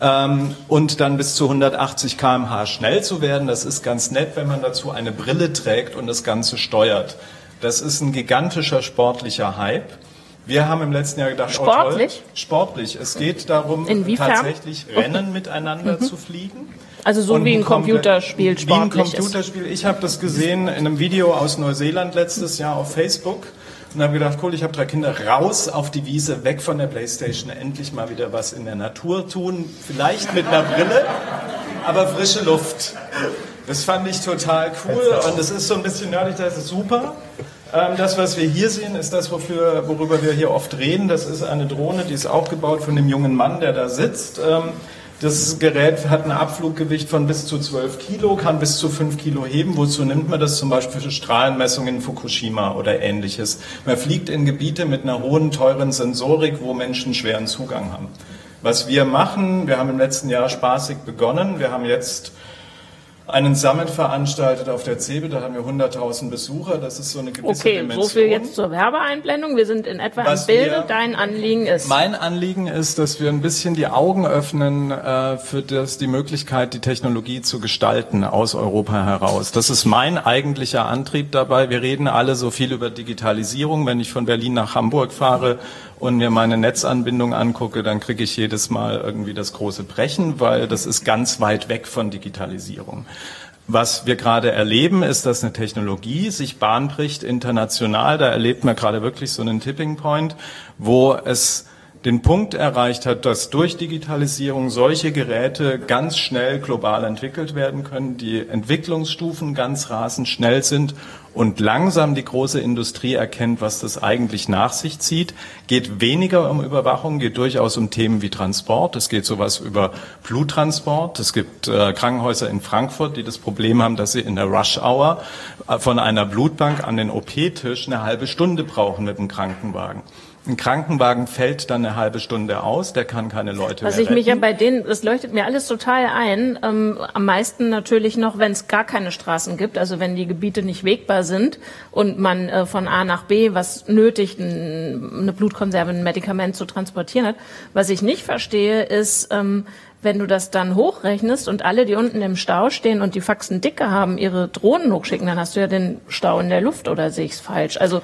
ähm, und dann bis zu 180 km/h schnell zu werden. Das ist ganz nett, wenn man dazu eine Brille trägt und das Ganze steuert. Das ist ein gigantischer sportlicher Hype. Wir haben im letzten Jahr gedacht, sportlich? Oh, toll, sportlich. Es geht darum, Inwiefern? tatsächlich Rennen miteinander mhm. zu fliegen. Also so Und wie ein Computerspiel sportlich Wie ein Computerspiel. Ich habe das gesehen in einem Video aus Neuseeland letztes Jahr auf Facebook und habe gedacht, cool, ich habe drei Kinder, raus auf die Wiese, weg von der Playstation, endlich mal wieder was in der Natur tun, vielleicht mit einer Brille, aber frische Luft. Das fand ich total cool und es ist so ein bisschen nerdig, das ist super. Ähm, das, was wir hier sehen, ist das, wofür, worüber wir hier oft reden. Das ist eine Drohne, die ist auch gebaut von dem jungen Mann, der da sitzt. Ähm, das Gerät hat ein Abfluggewicht von bis zu 12 Kilo, kann bis zu 5 Kilo heben. Wozu nimmt man das? Zum Beispiel für Strahlenmessungen in Fukushima oder ähnliches. Man fliegt in Gebiete mit einer hohen, teuren Sensorik, wo Menschen schweren Zugang haben. Was wir machen, wir haben im letzten Jahr spaßig begonnen. Wir haben jetzt einen Summit veranstaltet auf der CeBIT, da haben wir 100.000 Besucher, das ist so eine gewisse okay, Dimension. Okay, so viel jetzt zur Werbeeinblendung, wir sind in etwa Was im Bilde, dein Anliegen ist? Mein Anliegen ist, dass wir ein bisschen die Augen öffnen äh, für das, die Möglichkeit, die Technologie zu gestalten aus Europa heraus. Das ist mein eigentlicher Antrieb dabei. Wir reden alle so viel über Digitalisierung. Wenn ich von Berlin nach Hamburg fahre und mir meine Netzanbindung angucke, dann kriege ich jedes Mal irgendwie das große Brechen, weil das ist ganz weit weg von Digitalisierung. Was wir gerade erleben, ist, dass eine Technologie sich bahnbricht international. Da erlebt man gerade wirklich so einen Tipping Point, wo es den Punkt erreicht hat, dass durch Digitalisierung solche Geräte ganz schnell global entwickelt werden können, die Entwicklungsstufen ganz rasend schnell sind und langsam die große Industrie erkennt, was das eigentlich nach sich zieht, geht weniger um Überwachung, geht durchaus um Themen wie Transport. Es geht sowas über Bluttransport. Es gibt äh, Krankenhäuser in Frankfurt, die das Problem haben, dass sie in der Rush Hour äh, von einer Blutbank an den OP-Tisch eine halbe Stunde brauchen mit dem Krankenwagen. Ein Krankenwagen fällt dann eine halbe Stunde aus, der kann keine Leute Was mehr ich mich ja bei denen, das leuchtet mir alles total ein. Ähm, am meisten natürlich noch, wenn es gar keine Straßen gibt, also wenn die Gebiete nicht wegbar sind und man äh, von A nach B was nötigt, ein, eine Blutkonserve, ein Medikament zu transportieren hat. Was ich nicht verstehe, ist, ähm, wenn du das dann hochrechnest und alle, die unten im Stau stehen und die Faxen dicke haben, ihre Drohnen hochschicken, dann hast du ja den Stau in der Luft oder sehe ich es falsch? Also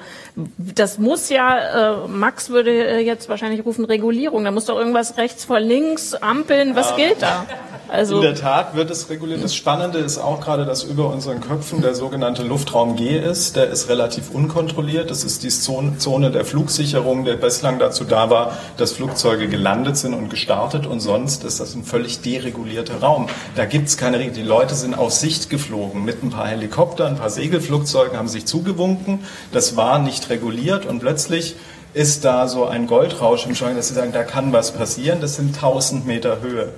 das muss ja, äh, Max würde äh, jetzt wahrscheinlich rufen, Regulierung. Da muss doch irgendwas rechts vor links, Ampeln, was gilt da? Also In der Tat wird es reguliert. Das Spannende ist auch gerade, dass über unseren Köpfen der sogenannte Luftraum G ist. Der ist relativ unkontrolliert. Das ist die Zone der Flugsicherung, der bislang dazu da war, dass Flugzeuge gelandet sind und gestartet. Und sonst ist das ein völlig deregulierter Raum. Da gibt es keine Regeln. Die Leute sind aus Sicht geflogen mit ein paar Helikoptern, ein paar Segelflugzeugen, haben sich zugewunken. Das war nicht reguliert und plötzlich ist da so ein Goldrausch im Schein, dass sie sagen, da kann was passieren. Das sind 1000 Meter Höhe.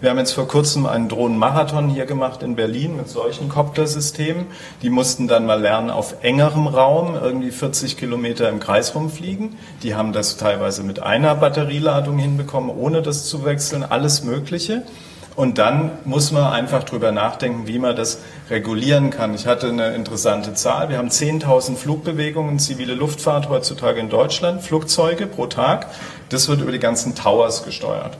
Wir haben jetzt vor kurzem einen Drohnenmarathon hier gemacht in Berlin mit solchen Koptersystemen. Die mussten dann mal lernen, auf engerem Raum irgendwie 40 Kilometer im Kreis rumfliegen. Die haben das teilweise mit einer Batterieladung hinbekommen, ohne das zu wechseln, alles Mögliche. Und dann muss man einfach drüber nachdenken, wie man das regulieren kann. Ich hatte eine interessante Zahl. Wir haben 10.000 Flugbewegungen, zivile Luftfahrt heutzutage in Deutschland, Flugzeuge pro Tag. Das wird über die ganzen Towers gesteuert.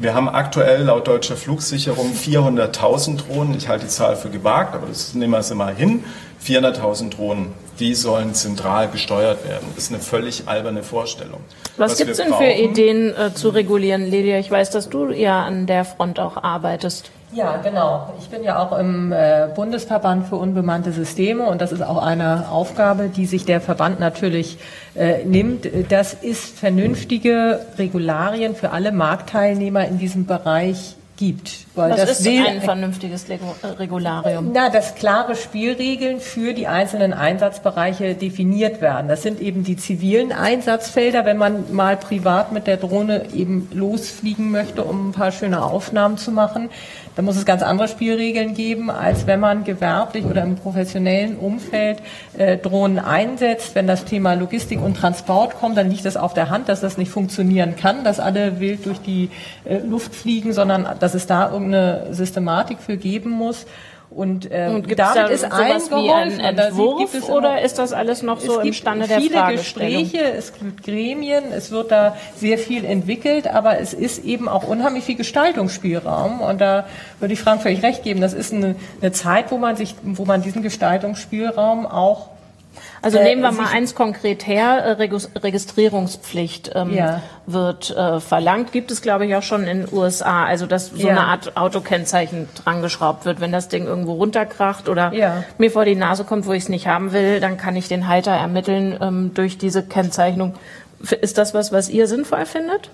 Wir haben aktuell laut deutscher Flugsicherung 400.000 Drohnen. Ich halte die Zahl für gewagt, aber das nehmen wir es mal hin. 400.000 Drohnen, die sollen zentral gesteuert werden. Das ist eine völlig alberne Vorstellung. was gibt's wir denn für brauchen- Ideen äh, zu regulieren, Lydia? Ich weiß, dass du ja an der Front auch arbeitest. Ja, genau. Ich bin ja auch im äh, Bundesverband für unbemannte Systeme und das ist auch eine Aufgabe, die sich der Verband natürlich äh, nimmt. Das ist vernünftige Regularien für alle Marktteilnehmer in diesem Bereich gibt. Weil Was das ist will ein vernünftiges äh, Regularium? na, dass klare Spielregeln für die einzelnen Einsatzbereiche definiert werden. Das sind eben die zivilen Einsatzfelder, wenn man mal privat mit der Drohne eben losfliegen möchte, um ein paar schöne Aufnahmen zu machen. Da muss es ganz andere Spielregeln geben, als wenn man gewerblich oder im professionellen Umfeld äh, Drohnen einsetzt. Wenn das Thema Logistik und Transport kommt, dann liegt das auf der Hand, dass das nicht funktionieren kann, dass alle wild durch die äh, Luft fliegen, sondern dass es da irgendeine Systematik für geben muss. Und, äh, Und gibt damit da ist allen geholfen. Da Entwurf gibt es oder ist das alles noch so es im gibt Stande der viele Fragestellung? Gespräche, es gibt Gremien, es wird da sehr viel entwickelt, aber es ist eben auch unheimlich viel Gestaltungsspielraum und da würde ich Frank völlig recht geben. Das ist eine, eine Zeit, wo man sich, wo man diesen Gestaltungsspielraum auch Also Äh, nehmen wir mal eins konkret her, äh, Regis- Registrierungspflicht ähm, Ja. wird äh, verlangt, gibt es glaube ich auch schon in den USA, also dass so Ja. eine Art Autokennzeichen drangeschraubt wird, wenn das Ding irgendwo runterkracht oder Ja. mir vor die Nase kommt, wo ich es nicht haben will, dann kann ich den Halter ermitteln ähm, durch diese Kennzeichnung. Ist das was, was ihr sinnvoll findet?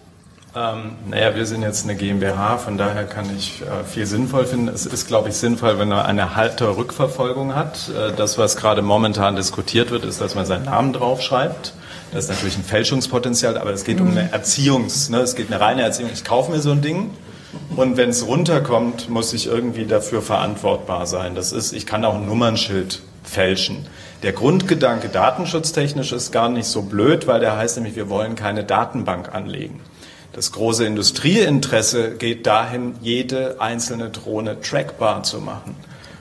Ähm, naja, wir sind jetzt eine GmbH, von daher kann ich äh, viel sinnvoll finden. Es ist, glaube ich, sinnvoll, wenn man eine Halterrückverfolgung hat. Äh, das, was gerade momentan diskutiert wird, ist, dass man seinen Namen draufschreibt. Das ist natürlich ein Fälschungspotenzial, aber es geht um eine Erziehungs-, ne? es geht eine reine Erziehung. Ich kaufe mir so ein Ding und wenn es runterkommt, muss ich irgendwie dafür verantwortbar sein. Das ist, ich kann auch ein Nummernschild fälschen. Der Grundgedanke datenschutztechnisch ist gar nicht so blöd, weil der heißt nämlich, wir wollen keine Datenbank anlegen. Das große Industrieinteresse geht dahin, jede einzelne Drohne trackbar zu machen.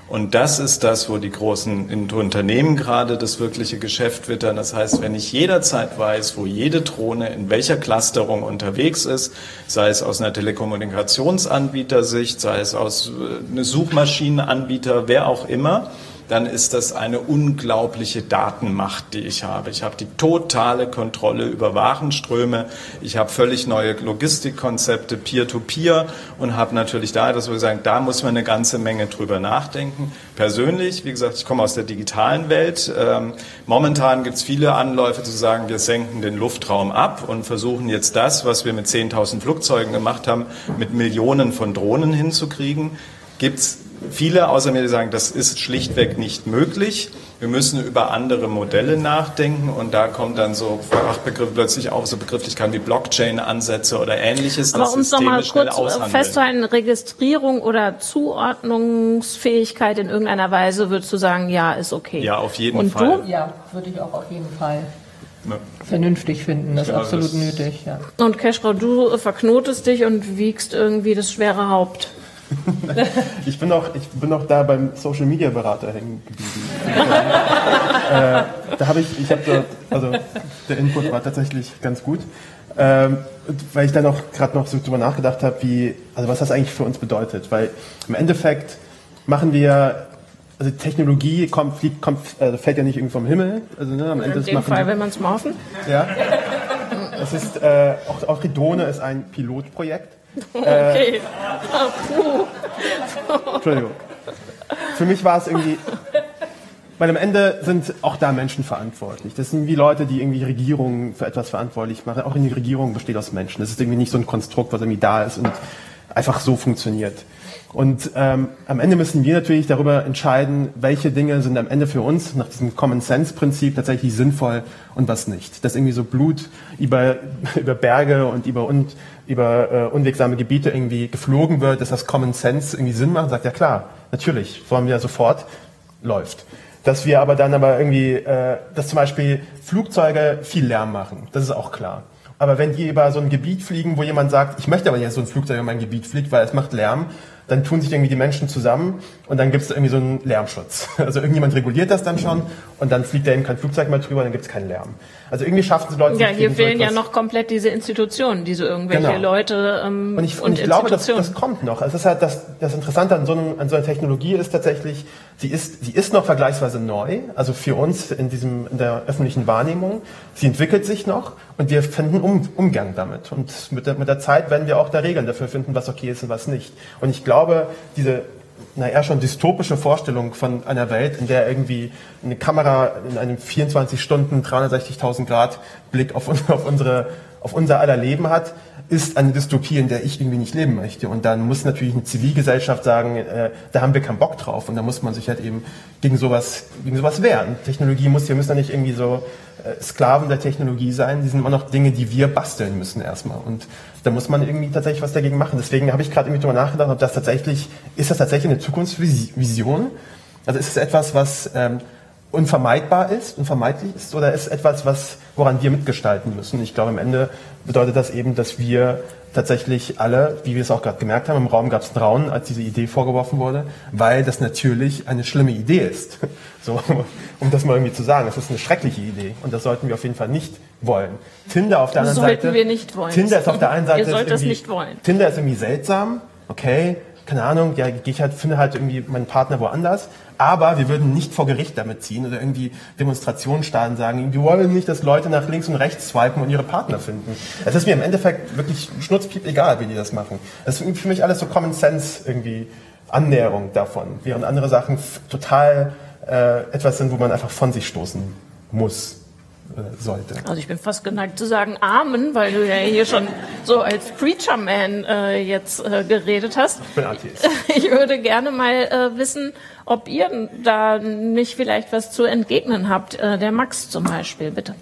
Und das ist das, wo die großen Unternehmen gerade das wirkliche Geschäft wittern. Das heißt, wenn ich jederzeit weiß, wo jede Drohne in welcher Clusterung unterwegs ist, sei es aus einer Telekommunikationsanbietersicht, sei es aus äh, einer Suchmaschinenanbieter, wer auch immer, dann ist das eine unglaubliche Datenmacht, die ich habe. Ich habe die totale Kontrolle über Warenströme. Ich habe völlig neue Logistikkonzepte, Peer-to-Peer und habe natürlich da, dass wir sagen, da muss man eine ganze Menge drüber nachdenken. Persönlich, wie gesagt, ich komme aus der digitalen Welt. Ähm, momentan gibt es viele Anläufe zu sagen, wir senken den Luftraum ab und versuchen jetzt das, was wir mit 10.000 Flugzeugen gemacht haben, mit Millionen von Drohnen hinzukriegen. Gibt es viele außer mir, die sagen, das ist schlichtweg nicht möglich. Wir müssen über andere Modelle nachdenken und da kommt dann so Fachbegriff plötzlich auch so Begrifflichkeiten wie Blockchain-Ansätze oder ähnliches. Aber um es nochmal kurz festzuhalten, Registrierung oder Zuordnungsfähigkeit in irgendeiner Weise, würdest du sagen, ja, ist okay. Ja, auf jeden und Fall. Du? Ja, würde ich auch auf jeden Fall vernünftig finden. Das ist ja, absolut das nötig. Ja. Und Keschrau, du verknotest dich und wiegst irgendwie das schwere Haupt. Ich, bin noch, ich bin noch da beim Social Media Berater hängen geblieben. äh, da habe ich, ich habe also der Input war tatsächlich ganz gut, ähm, weil ich dann auch gerade noch so drüber nachgedacht habe, wie, also was das eigentlich für uns bedeutet, weil im Endeffekt machen wir also Technologie kommt, fliegt, kommt, also fällt ja nicht irgendwie vom Himmel. Also, ne, am Ende In dem Fall, wenn man es mal hoffen. Ja. Das ist, äh, auch, auch Redone ist ein Pilotprojekt. Okay. Äh, Entschuldigung. Für mich war es irgendwie, weil am Ende sind auch da Menschen verantwortlich. Das sind wie Leute, die irgendwie Regierungen für etwas verantwortlich machen. Auch in die Regierung besteht aus Menschen. Das ist irgendwie nicht so ein Konstrukt, was irgendwie da ist und einfach so funktioniert. Und ähm, am Ende müssen wir natürlich darüber entscheiden, welche Dinge sind am Ende für uns nach diesem Common Sense Prinzip tatsächlich sinnvoll und was nicht. Dass irgendwie so Blut über, über Berge und über, und, über äh, unwegsame Gebiete irgendwie geflogen wird, dass das Common Sense irgendwie Sinn macht, sagt ja klar, natürlich, wollen wir sofort, läuft. Dass wir aber dann aber irgendwie, äh, dass zum Beispiel Flugzeuge viel Lärm machen, das ist auch klar. Aber wenn die über so ein Gebiet fliegen, wo jemand sagt, ich möchte aber jetzt so ein Flugzeug über mein Gebiet fliegt, weil es macht Lärm, dann tun sich irgendwie die Menschen zusammen und dann gibt es irgendwie so einen Lärmschutz. Also irgendjemand reguliert das dann schon und dann fliegt da eben kein Flugzeug mehr drüber, dann gibt es keinen Lärm. Also irgendwie schaffen es Leute. Ja, hier fehlen so ja noch komplett diese Institutionen, diese irgendwelche genau. Leute ähm, und ich, und, und ich glaube, das, das kommt noch. Also es ist halt das, das Interessante an so, einem, an so einer Technologie ist tatsächlich, sie ist, sie ist noch vergleichsweise neu, also für uns in diesem in der öffentlichen Wahrnehmung. Sie entwickelt sich noch und wir finden um, Umgang damit. Und mit der, mit der Zeit werden wir auch da Regeln dafür finden, was okay ist und was nicht. Und ich glaube, diese na eher schon dystopische Vorstellung von einer Welt, in der irgendwie eine Kamera in einem 24 Stunden 360.000 Grad Blick auf, auf unsere auf unser aller Leben hat, ist eine Dystopie, in der ich irgendwie nicht leben möchte. Und dann muss natürlich eine Zivilgesellschaft sagen, äh, da haben wir keinen Bock drauf. Und da muss man sich halt eben gegen sowas, gegen sowas wehren. Technologie muss, wir müssen da nicht irgendwie so äh, Sklaven der Technologie sein. Die sind immer noch Dinge, die wir basteln müssen erstmal. Und da muss man irgendwie tatsächlich was dagegen machen. Deswegen habe ich gerade irgendwie drüber nachgedacht, ob das tatsächlich, ist das tatsächlich eine Zukunftsvision? Also ist es etwas, was ähm, unvermeidbar ist, unvermeidlich ist, oder ist etwas, was, woran wir mitgestalten müssen? Ich glaube, am Ende bedeutet das eben, dass wir tatsächlich alle, wie wir es auch gerade gemerkt haben, im Raum gab es ein Raunen, als diese Idee vorgeworfen wurde, weil das natürlich eine schlimme Idee ist. So, um das mal irgendwie zu sagen, es ist eine schreckliche Idee und das sollten wir auf jeden Fall nicht wollen. Tinder auf der anderen sollten Seite. Sollten wir nicht wollen. Tinder ist auf der einen Seite. Ihr sollt das nicht wollen. Tinder ist irgendwie seltsam, okay, keine Ahnung, ja, ich halt, finde halt irgendwie meinen Partner woanders, aber wir würden nicht vor Gericht damit ziehen oder irgendwie Demonstrationen starten, sagen, wir wollen nicht, dass Leute nach links und rechts swipen und ihre Partner finden. Es ist mir im Endeffekt wirklich schnurzpiep egal, wie die das machen. Das ist für mich alles so Common Sense irgendwie Annäherung davon, während andere Sachen total äh, etwas sind, wo man einfach von sich stoßen muss. Äh, sollte. Also ich bin fast geneigt zu sagen Amen, weil du ja hier schon so als Preacher Man äh, jetzt äh, geredet hast. Ich bin Atheist. Ich würde gerne mal äh, wissen, ob ihr da nicht vielleicht was zu entgegnen habt. Äh, der Max zum Beispiel, bitte.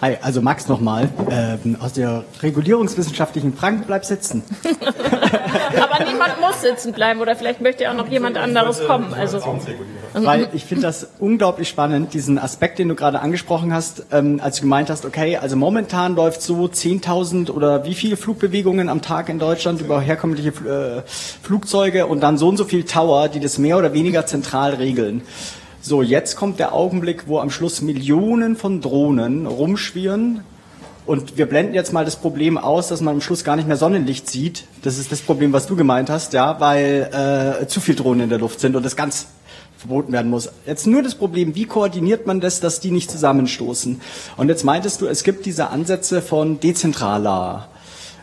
Hi, also Max nochmal, ähm, aus der regulierungswissenschaftlichen Frank, bleib sitzen. Aber niemand muss sitzen bleiben oder vielleicht möchte ja auch noch jemand anderes kommen. Also, Weil ich finde das unglaublich spannend, diesen Aspekt, den du gerade angesprochen hast, ähm, als du gemeint hast, okay, also momentan läuft so 10.000 oder wie viele Flugbewegungen am Tag in Deutschland über herkömmliche äh, Flugzeuge und dann so und so viel Tower, die das mehr oder weniger zentral regeln. So, jetzt kommt der Augenblick, wo am Schluss Millionen von Drohnen rumschwirren. Und wir blenden jetzt mal das Problem aus, dass man am Schluss gar nicht mehr Sonnenlicht sieht. Das ist das Problem, was du gemeint hast, ja, weil äh, zu viel Drohnen in der Luft sind und das ganz verboten werden muss. Jetzt nur das Problem, wie koordiniert man das, dass die nicht zusammenstoßen? Und jetzt meintest du, es gibt diese Ansätze von dezentraler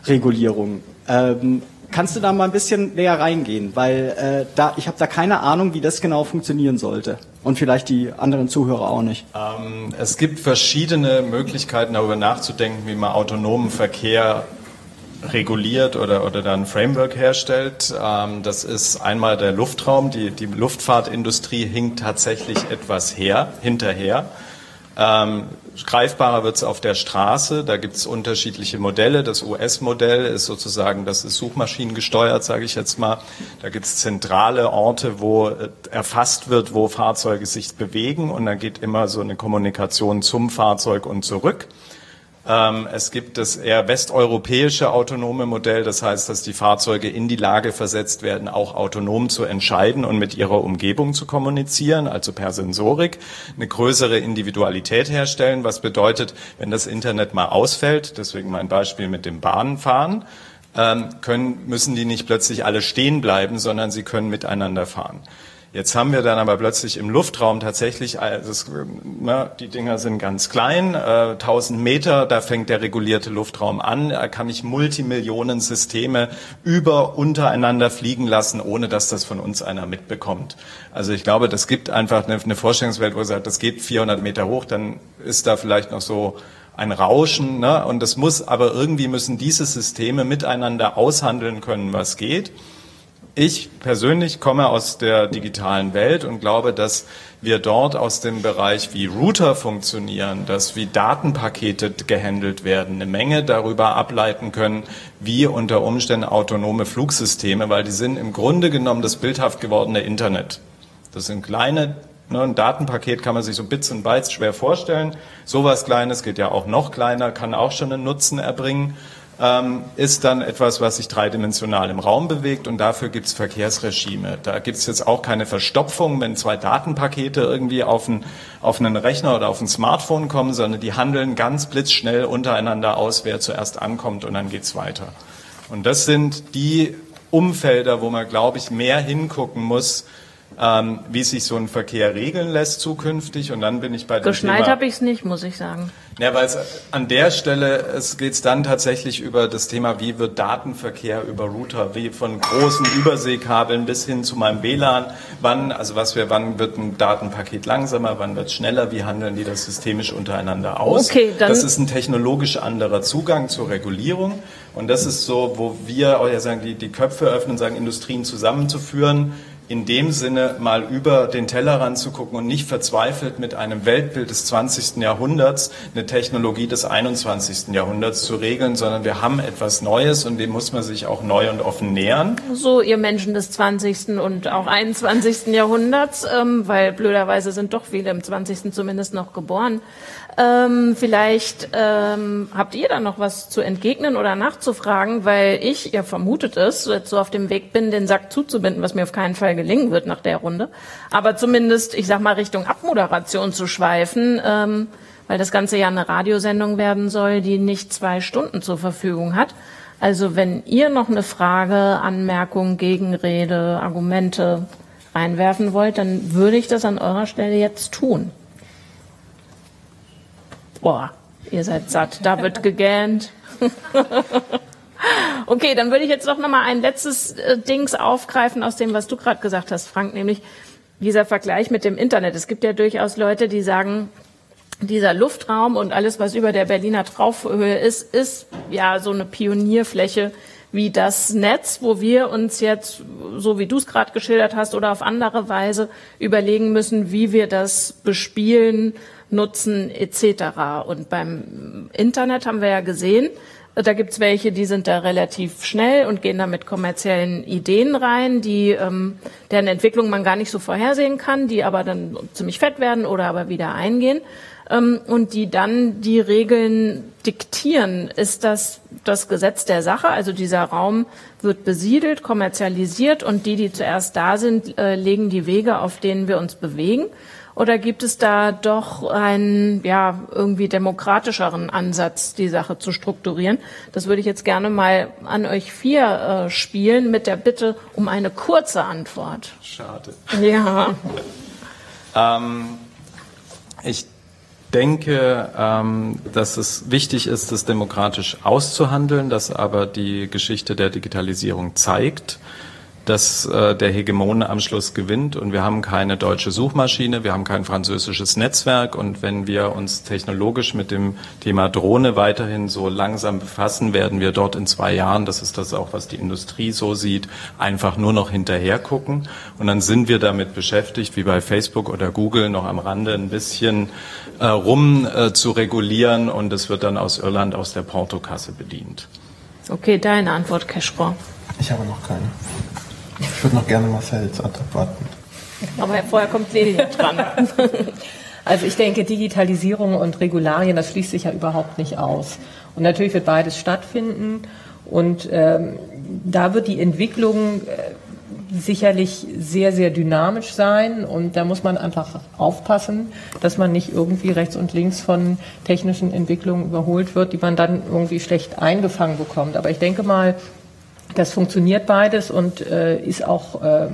Regulierung. Ähm, kannst du da mal ein bisschen näher reingehen? Weil äh, da, ich habe da keine Ahnung, wie das genau funktionieren sollte. Und vielleicht die anderen Zuhörer auch nicht. Ähm, es gibt verschiedene Möglichkeiten, darüber nachzudenken, wie man autonomen Verkehr reguliert oder, oder dann Framework herstellt. Ähm, das ist einmal der Luftraum. Die, die Luftfahrtindustrie hinkt tatsächlich etwas her, hinterher. Ähm, greifbarer wird es auf der Straße. Da gibt es unterschiedliche Modelle. Das US-Modell ist sozusagen, das ist suchmaschinengesteuert, sage ich jetzt mal. Da gibt es zentrale Orte, wo äh, erfasst wird, wo Fahrzeuge sich bewegen und dann geht immer so eine Kommunikation zum Fahrzeug und zurück. Ähm, es gibt das eher westeuropäische autonome Modell, das heißt, dass die Fahrzeuge in die Lage versetzt werden, auch autonom zu entscheiden und mit ihrer Umgebung zu kommunizieren, also per Sensorik, eine größere Individualität herstellen, was bedeutet, wenn das Internet mal ausfällt, deswegen mein Beispiel mit dem Bahnfahren, ähm, können, müssen die nicht plötzlich alle stehen bleiben, sondern sie können miteinander fahren. Jetzt haben wir dann aber plötzlich im Luftraum tatsächlich, also na, die Dinger sind ganz klein, äh, 1000 Meter, da fängt der regulierte Luftraum an. Da kann ich Multimillionen Systeme über untereinander fliegen lassen, ohne dass das von uns einer mitbekommt. Also ich glaube, das gibt einfach eine, eine Vorstellungswelt, wo er sagt, das geht 400 Meter hoch, dann ist da vielleicht noch so ein Rauschen, ne? und das muss, aber irgendwie müssen diese Systeme miteinander aushandeln können, was geht. Ich persönlich komme aus der digitalen Welt und glaube, dass wir dort aus dem Bereich, wie Router funktionieren, dass wie Datenpakete gehandelt werden, eine Menge darüber ableiten können, wie unter Umständen autonome Flugsysteme, weil die sind im Grunde genommen das bildhaft gewordene Internet. Das sind kleine Ne, ein Datenpaket kann man sich so Bits und Bytes schwer vorstellen. Sowas Kleines geht ja auch noch kleiner, kann auch schon einen Nutzen erbringen ähm, ist dann etwas, was sich dreidimensional im Raum bewegt und dafür gibt es Verkehrsregime. Da gibt es jetzt auch keine Verstopfung, wenn zwei Datenpakete irgendwie auf, ein, auf einen Rechner oder auf ein Smartphone kommen, sondern die handeln ganz blitzschnell untereinander aus, wer zuerst ankommt und dann geht's weiter. Und das sind die Umfelder, wo man, glaube ich, mehr hingucken muss, ähm, wie sich so ein Verkehr regeln lässt zukünftig. Und dann bin ich bei dem Geschneit habe ich es nicht, muss ich sagen. Ja, weil es an der Stelle es geht es dann tatsächlich über das Thema, wie wird Datenverkehr über Router, wie von großen Überseekabeln bis hin zu meinem WLAN, wann, also was wir, wann wird ein Datenpaket langsamer, wann wird es schneller, wie handeln die das systemisch untereinander aus? Okay, dann das ist ein technologisch anderer Zugang zur Regulierung. Und das ist so, wo wir auch ja sagen, die, die Köpfe öffnen, sagen, Industrien zusammenzuführen in dem Sinne mal über den Tellerrand zu gucken und nicht verzweifelt mit einem Weltbild des 20. Jahrhunderts eine Technologie des 21. Jahrhunderts zu regeln, sondern wir haben etwas Neues und dem muss man sich auch neu und offen nähern. So, ihr Menschen des 20. und auch 21. Jahrhunderts, ähm, weil blöderweise sind doch viele im 20. zumindest noch geboren. Ähm, vielleicht ähm, habt ihr da noch was zu entgegnen oder nachzufragen, weil ich, ihr vermutet es, jetzt so auf dem Weg bin, den Sack zuzubinden, was mir auf keinen Fall gelingen wird nach der Runde. Aber zumindest, ich sag mal, Richtung Abmoderation zu schweifen, ähm, weil das Ganze ja eine Radiosendung werden soll, die nicht zwei Stunden zur Verfügung hat. Also wenn ihr noch eine Frage, Anmerkung, Gegenrede, Argumente reinwerfen wollt, dann würde ich das an eurer Stelle jetzt tun. Boah, ihr seid satt, da wird gegähnt. okay, dann würde ich jetzt doch noch mal ein letztes äh, Dings aufgreifen aus dem, was du gerade gesagt hast, Frank, nämlich dieser Vergleich mit dem Internet. Es gibt ja durchaus Leute, die sagen, dieser Luftraum und alles, was über der Berliner Traufhöhe ist, ist ja so eine Pionierfläche wie das Netz, wo wir uns jetzt, so wie du es gerade geschildert hast, oder auf andere Weise überlegen müssen, wie wir das bespielen, nutzen etc. Und beim Internet haben wir ja gesehen, da gibt's welche, die sind da relativ schnell und gehen da mit kommerziellen Ideen rein, die ähm, deren Entwicklung man gar nicht so vorhersehen kann, die aber dann ziemlich fett werden oder aber wieder eingehen ähm, und die dann die Regeln diktieren. Ist das das Gesetz der Sache? Also dieser Raum wird besiedelt, kommerzialisiert und die, die zuerst da sind, äh, legen die Wege, auf denen wir uns bewegen. Oder gibt es da doch einen ja, irgendwie demokratischeren Ansatz, die Sache zu strukturieren? Das würde ich jetzt gerne mal an euch vier äh, spielen mit der Bitte um eine kurze Antwort. Schade. Ja. Ähm, ich denke, ähm, dass es wichtig ist, das demokratisch auszuhandeln, dass aber die Geschichte der Digitalisierung zeigt, dass äh, der Hegemon am Schluss gewinnt und wir haben keine deutsche Suchmaschine, wir haben kein französisches Netzwerk und wenn wir uns technologisch mit dem Thema Drohne weiterhin so langsam befassen, werden wir dort in zwei Jahren, das ist das auch, was die Industrie so sieht, einfach nur noch hinterher gucken und dann sind wir damit beschäftigt, wie bei Facebook oder Google noch am Rande ein bisschen äh, rum äh, zu regulieren und es wird dann aus Irland aus der Portokasse bedient. Okay, deine Antwort, Keschro. Ich habe noch keine. Ich würde noch gerne Marcells Antwort warten. Aber vorher kommt Lelia dran. Also ich denke, Digitalisierung und Regularien, das schließt sich ja überhaupt nicht aus. Und natürlich wird beides stattfinden. Und ähm, da wird die Entwicklung äh, sicherlich sehr, sehr dynamisch sein. Und da muss man einfach aufpassen, dass man nicht irgendwie rechts und links von technischen Entwicklungen überholt wird, die man dann irgendwie schlecht eingefangen bekommt. Aber ich denke mal, das funktioniert beides und äh, ist auch äh,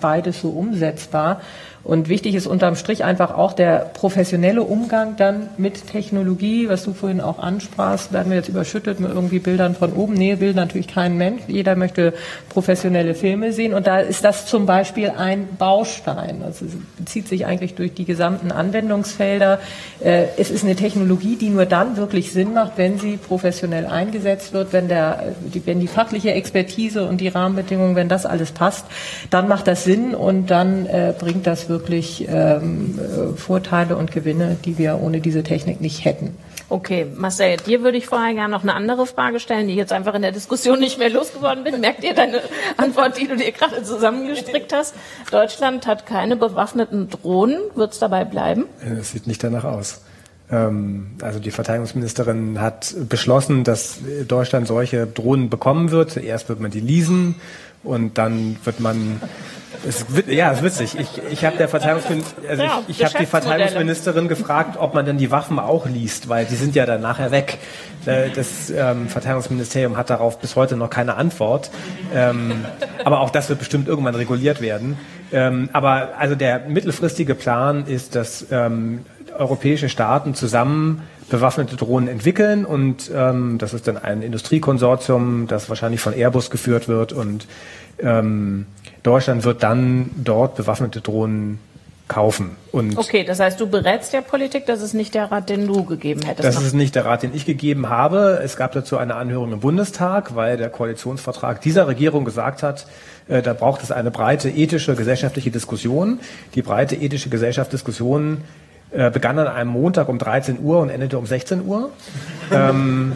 beides so umsetzbar. Und wichtig ist unterm Strich einfach auch der professionelle Umgang dann mit Technologie, was du vorhin auch ansprachst. Werden wir jetzt überschüttet mit irgendwie Bildern von oben? Nee, will natürlich kein Mensch. Jeder möchte professionelle Filme sehen. Und da ist das zum Beispiel ein Baustein. Also es bezieht sich eigentlich durch die gesamten Anwendungsfelder. Äh, es ist eine Technologie, die nur dann wirklich Sinn macht, wenn sie professionell eingesetzt wird, wenn, der, wenn die fachliche Expertise und die Rahmenbedingungen, wenn das alles passt, dann macht das Sinn und dann äh, bringt das wirklich ähm, äh, Vorteile und Gewinne, die wir ohne diese Technik nicht hätten. Okay, Marcel, dir würde ich vorher gerne noch eine andere Frage stellen, die ich jetzt einfach in der Diskussion nicht mehr losgeworden bin. Merkt ihr deine Antwort, die du dir gerade zusammengestrickt hast? Deutschland hat keine bewaffneten Drohnen. Wird es dabei bleiben? Es sieht nicht danach aus. Ähm, also die Verteidigungsministerin hat beschlossen, dass Deutschland solche Drohnen bekommen wird. Erst wird man die leasen und dann wird man es, ja, es ist witzig. Ich, ich habe der Verteidigungsministerin, also ja, ich, ich habe die Verteidigungsministerin gefragt, ob man denn die Waffen auch liest, weil die sind ja dann nachher weg. Äh, das ähm, Verteidigungsministerium hat darauf bis heute noch keine Antwort. Ähm, aber auch das wird bestimmt irgendwann reguliert werden. Ähm, aber also der mittelfristige Plan ist, dass ähm, europäische Staaten zusammen bewaffnete Drohnen entwickeln und ähm, das ist dann ein Industriekonsortium, das wahrscheinlich von Airbus geführt wird und ähm, Deutschland wird dann dort bewaffnete Drohnen kaufen. Und okay, das heißt, du berätst der Politik, das ist nicht der Rat, den du gegeben hättest. Das noch. ist nicht der Rat, den ich gegeben habe. Es gab dazu eine Anhörung im Bundestag, weil der Koalitionsvertrag dieser Regierung gesagt hat, äh, da braucht es eine breite ethische gesellschaftliche Diskussion. Die breite ethische Gesellschaftsdiskussion äh, begann an einem Montag um 13 Uhr und endete um 16 Uhr. ähm,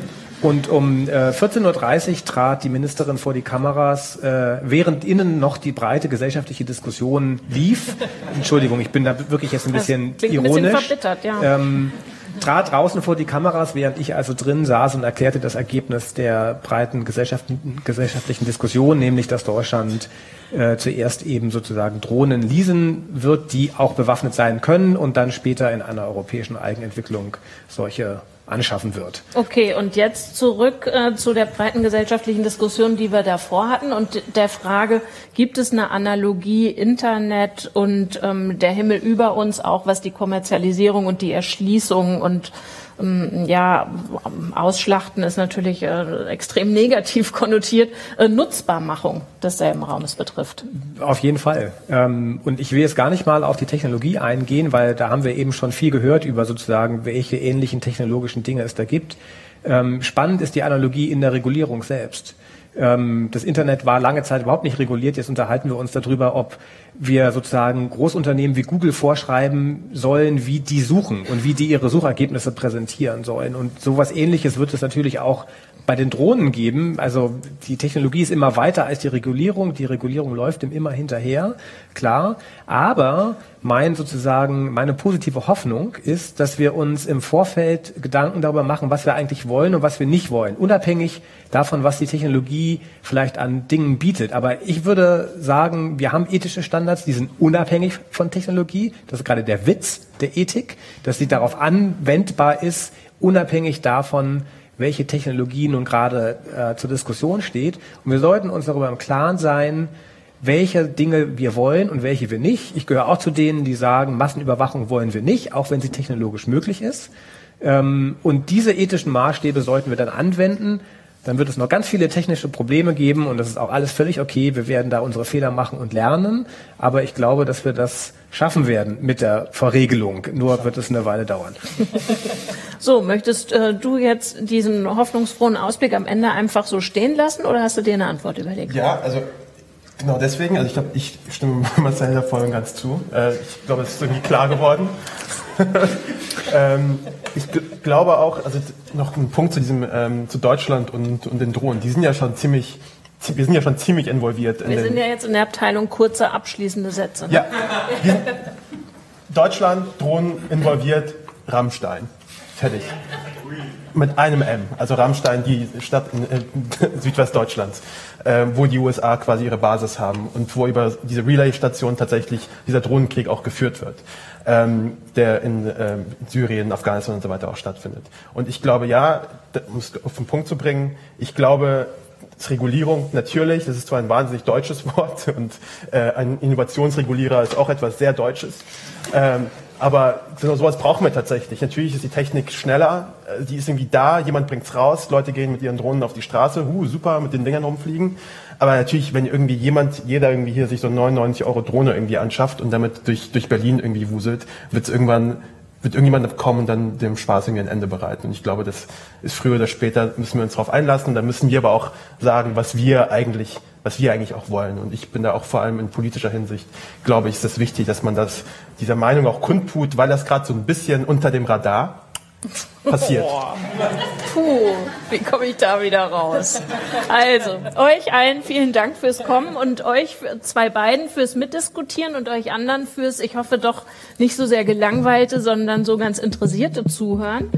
und um äh, 14.30 Uhr trat die Ministerin vor die Kameras, äh, während innen noch die breite gesellschaftliche Diskussion lief. Entschuldigung, ich bin da wirklich jetzt ein bisschen ironisch. Ein bisschen verbittert, ja. Ähm, trat draußen vor die Kameras, während ich also drin saß und erklärte das Ergebnis der breiten gesellschaftlichen Diskussion, nämlich dass Deutschland äh, zuerst eben sozusagen Drohnen leasen wird, die auch bewaffnet sein können und dann später in einer europäischen Eigenentwicklung solche anschaffen wird. Okay, und jetzt zurück äh, zu der breiten gesellschaftlichen Diskussion, die wir davor hatten und der Frage, gibt es eine Analogie Internet und ähm, der Himmel über uns, auch was die Kommerzialisierung und die Erschließung und ja, Ausschlachten ist natürlich äh, extrem negativ konnotiert, äh, Nutzbarmachung desselben Raumes betrifft. Auf jeden Fall. Ähm, und ich will jetzt gar nicht mal auf die Technologie eingehen, weil da haben wir eben schon viel gehört über sozusagen, welche ähnlichen technologischen Dinge es da gibt. Ähm, spannend ist die Analogie in der Regulierung selbst. Ähm, das Internet war lange Zeit überhaupt nicht reguliert. Jetzt unterhalten wir uns darüber, ob wir sozusagen Großunternehmen wie Google vorschreiben sollen, wie die suchen und wie die ihre Suchergebnisse präsentieren sollen. Und sowas ähnliches wird es natürlich auch bei den Drohnen geben. Also die Technologie ist immer weiter als die Regulierung. Die Regulierung läuft dem immer hinterher, klar. Aber mein sozusagen, meine positive Hoffnung ist, dass wir uns im Vorfeld Gedanken darüber machen, was wir eigentlich wollen und was wir nicht wollen. Unabhängig davon, was die Technologie vielleicht an Dingen bietet. Aber ich würde sagen, wir haben ethische Standards, die sind unabhängig von Technologie. Das ist gerade der Witz der Ethik, dass sie darauf anwendbar ist, unabhängig davon, welche Technologie nun gerade äh, zur Diskussion steht. Und wir sollten uns darüber im Klaren sein, welche Dinge wir wollen und welche wir nicht. Ich gehöre auch zu denen, die sagen, Massenüberwachung wollen wir nicht, auch wenn sie technologisch möglich ist. Ähm, und diese ethischen Maßstäbe sollten wir dann anwenden. Dann wird es noch ganz viele technische Probleme geben und das ist auch alles völlig okay. Wir werden da unsere Fehler machen und lernen. Aber ich glaube, dass wir das schaffen werden mit der Verregelung. Nur wird es eine Weile dauern. So, möchtest äh, du jetzt diesen hoffnungsfrohen Ausblick am Ende einfach so stehen lassen oder hast du dir eine Antwort überlegt? Ja, also genau deswegen, also ich glaube, ich stimme Marcel da voll und ganz zu. Äh, ich glaube, es ist irgendwie klar geworden. ähm, ich glaube auch, also noch ein Punkt zu diesem, ähm, zu Deutschland und, und den Drohnen. Die sind ja schon ziemlich, wir sind ja schon ziemlich involviert. In wir sind ja jetzt in der Abteilung kurze abschließende Sätze. Ne? Ja. Deutschland, Drohnen involviert, Rammstein. Fertig. Mit einem M, also Rammstein, die Stadt in, in Südwestdeutschlands, äh, wo die USA quasi ihre Basis haben und wo über diese Relay-Station tatsächlich dieser Drohnenkrieg auch geführt wird ähm, der in äh, Syrien, Afghanistan und so weiter auch stattfindet. Und ich glaube, ja, um es auf den Punkt zu bringen, ich glaube, Regulierung natürlich, das ist zwar ein wahnsinnig deutsches Wort und äh, ein Innovationsregulierer ist auch etwas sehr Deutsches. Ähm, aber sowas brauchen wir tatsächlich. Natürlich ist die Technik schneller, äh, die ist irgendwie da, jemand bringt's raus, Leute gehen mit ihren Drohnen auf die Straße, huh, super, mit den Dingern rumfliegen. Aber natürlich, wenn irgendwie jemand, jeder irgendwie hier sich so 99 Euro Drohne irgendwie anschafft und damit durch, durch Berlin irgendwie wuselt, wird irgendwann wird irgendjemand kommen und dann dem Spaß irgendwie ein Ende bereiten. Und ich glaube, das ist früher oder später, müssen wir uns darauf einlassen. Und dann müssen wir aber auch sagen, was wir eigentlich, was wir eigentlich auch wollen. Und ich bin da auch vor allem in politischer Hinsicht, glaube ich, ist es wichtig, dass man das, dieser Meinung auch kundtut, weil das gerade so ein bisschen unter dem Radar passiert. Puh, wie komme ich da wieder raus? Also, euch allen vielen Dank fürs Kommen und euch zwei beiden fürs Mitdiskutieren und euch anderen fürs, ich hoffe doch nicht so sehr gelangweilte, sondern so ganz interessierte Zuhören.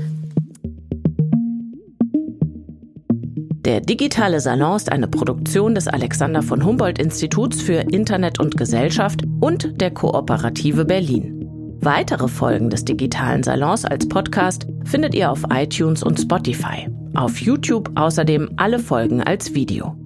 Der digitale Salon ist eine Produktion des Alexander von Humboldt Instituts für Internet und Gesellschaft und der Kooperative Berlin. Weitere Folgen des digitalen Salons als Podcast findet ihr auf iTunes und Spotify. Auf YouTube außerdem alle Folgen als Video.